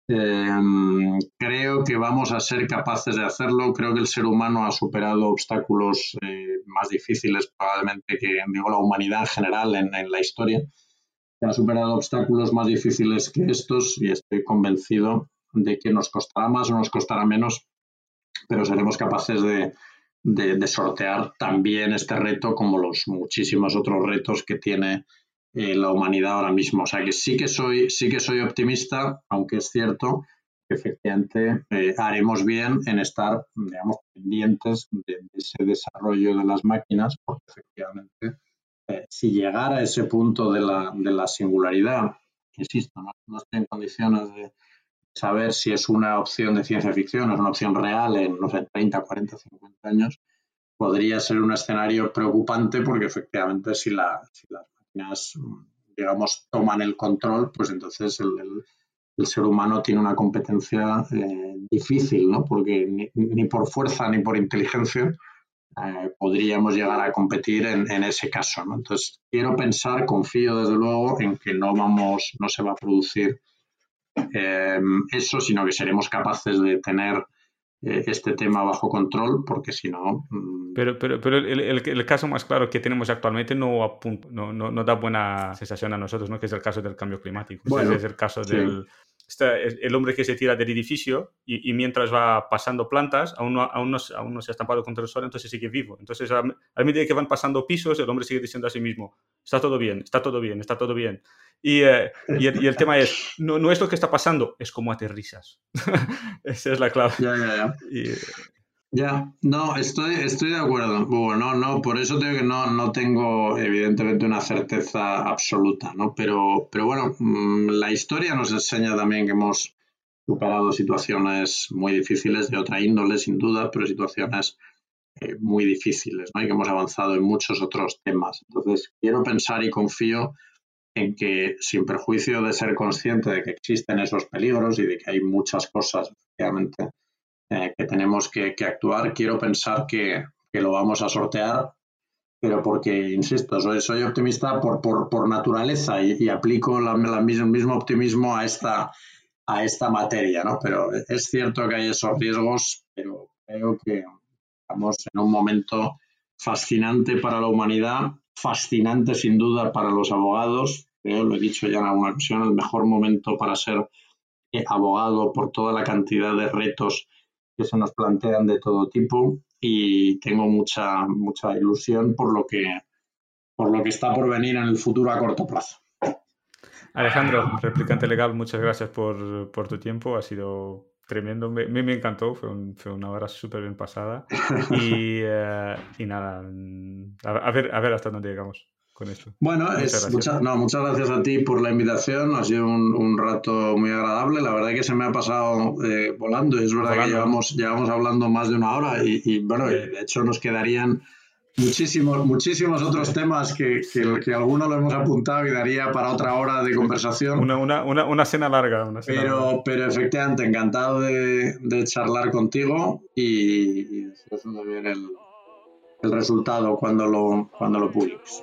em, creo que vamos a ser capaces de hacerlo. Creo que el ser humano ha superado obstáculos eh, más difíciles probablemente que digo, la humanidad en general en, en la historia ha superado obstáculos más difíciles que estos y estoy convencido de que nos costará más o nos costará menos, pero seremos capaces de, sortear también este reto como los muchísimos otros retos que tiene eh, la humanidad ahora mismo. O sea que sí que soy, sí que soy optimista, aunque es cierto que efectivamente eh, haremos bien en estar, digamos, pendientes de ese desarrollo de las máquinas, porque efectivamente eh, si llegara a ese punto de la, de la singularidad, insisto, no, estoy en condiciones de saber si es una opción de ciencia ficción o es una opción real en, no sé, 30, 40, 50 años, podría ser un escenario preocupante porque efectivamente si, la, si las máquinas, digamos, toman el control, pues entonces el, el, ser humano tiene una competencia eh, difícil, ¿no? Porque ni, ni, por fuerza ni por inteligencia eh, podríamos llegar a competir en, ese caso. Entonces, quiero pensar, confío desde luego en que no vamos, no se va a producir eh, eso, sino que seremos capaces de tener eh, este tema bajo control, porque si no... Mm, pero, pero, pero el, el, caso más claro que tenemos actualmente no, no, no, da buena sensación a nosotros, ¿no? que es el caso del cambio climático. Bueno, es el caso del el hombre que se tira del edificio y, mientras va pasando plantas, aún no, aún, no, aún no se ha estampado contra el sol, entonces sigue vivo. Entonces, a, medida que van pasando pisos, el hombre sigue diciendo a sí mismo, está todo bien, está todo bien, está todo bien. Y, eh, y, el, tema es, no, no, es lo que está pasando, es como aterrizas. Esa es la clave. Ya, ya, ya. Ya, no, estoy, estoy de acuerdo. Bueno, no, por eso tengo que no, no tengo evidentemente una certeza absoluta, ¿no? Pero, pero bueno, mm, la historia nos enseña también que hemos superado situaciones muy difíciles de otra índole, sin duda, pero situaciones eh, muy difíciles, ¿no? Y que hemos avanzado en muchos otros temas. Entonces, quiero pensar y confío en que, sin perjuicio de ser consciente de que existen esos peligros y de que hay muchas cosas, efectivamente, eh, que tenemos que, actuar. Quiero pensar que, lo vamos a sortear, pero porque, insisto, soy, soy optimista por, por, naturaleza y, aplico el mismo optimismo a esta, a esta materia, ¿no? Pero es cierto que hay esos riesgos, pero creo que estamos en un momento fascinante para la humanidad, fascinante sin duda para los abogados. Yo lo he dicho ya en alguna ocasión, el mejor momento para ser eh, abogado por toda la cantidad de retos que se nos plantean de todo tipo y tengo mucha, mucha ilusión por lo que por lo que está por venir en el futuro a corto plazo. Alejandro, replicante legal, muchas gracias por, tu tiempo. Ha sido tremendo. Me, me, encantó. Fue, una hora súper bien pasada. Y, eh, nada, a, ver, a ver hasta dónde llegamos. Con esto. Bueno, muchas, gracias. no, muchas gracias a ti por la invitación. Ha sido un, rato muy agradable. La verdad es que se me ha pasado eh, volando. Es verdad que llevamos, llevamos hablando más de una hora y, y bueno, de hecho nos quedarían muchísimos, muchísimos otros temas que, que, que alguno lo hemos apuntado y daría para otra hora de conversación. Una, una, una, una cena larga. pero, pero efectivamente, encantado de, de charlar contigo y, y de ver el, el resultado cuando lo, cuando lo publiques.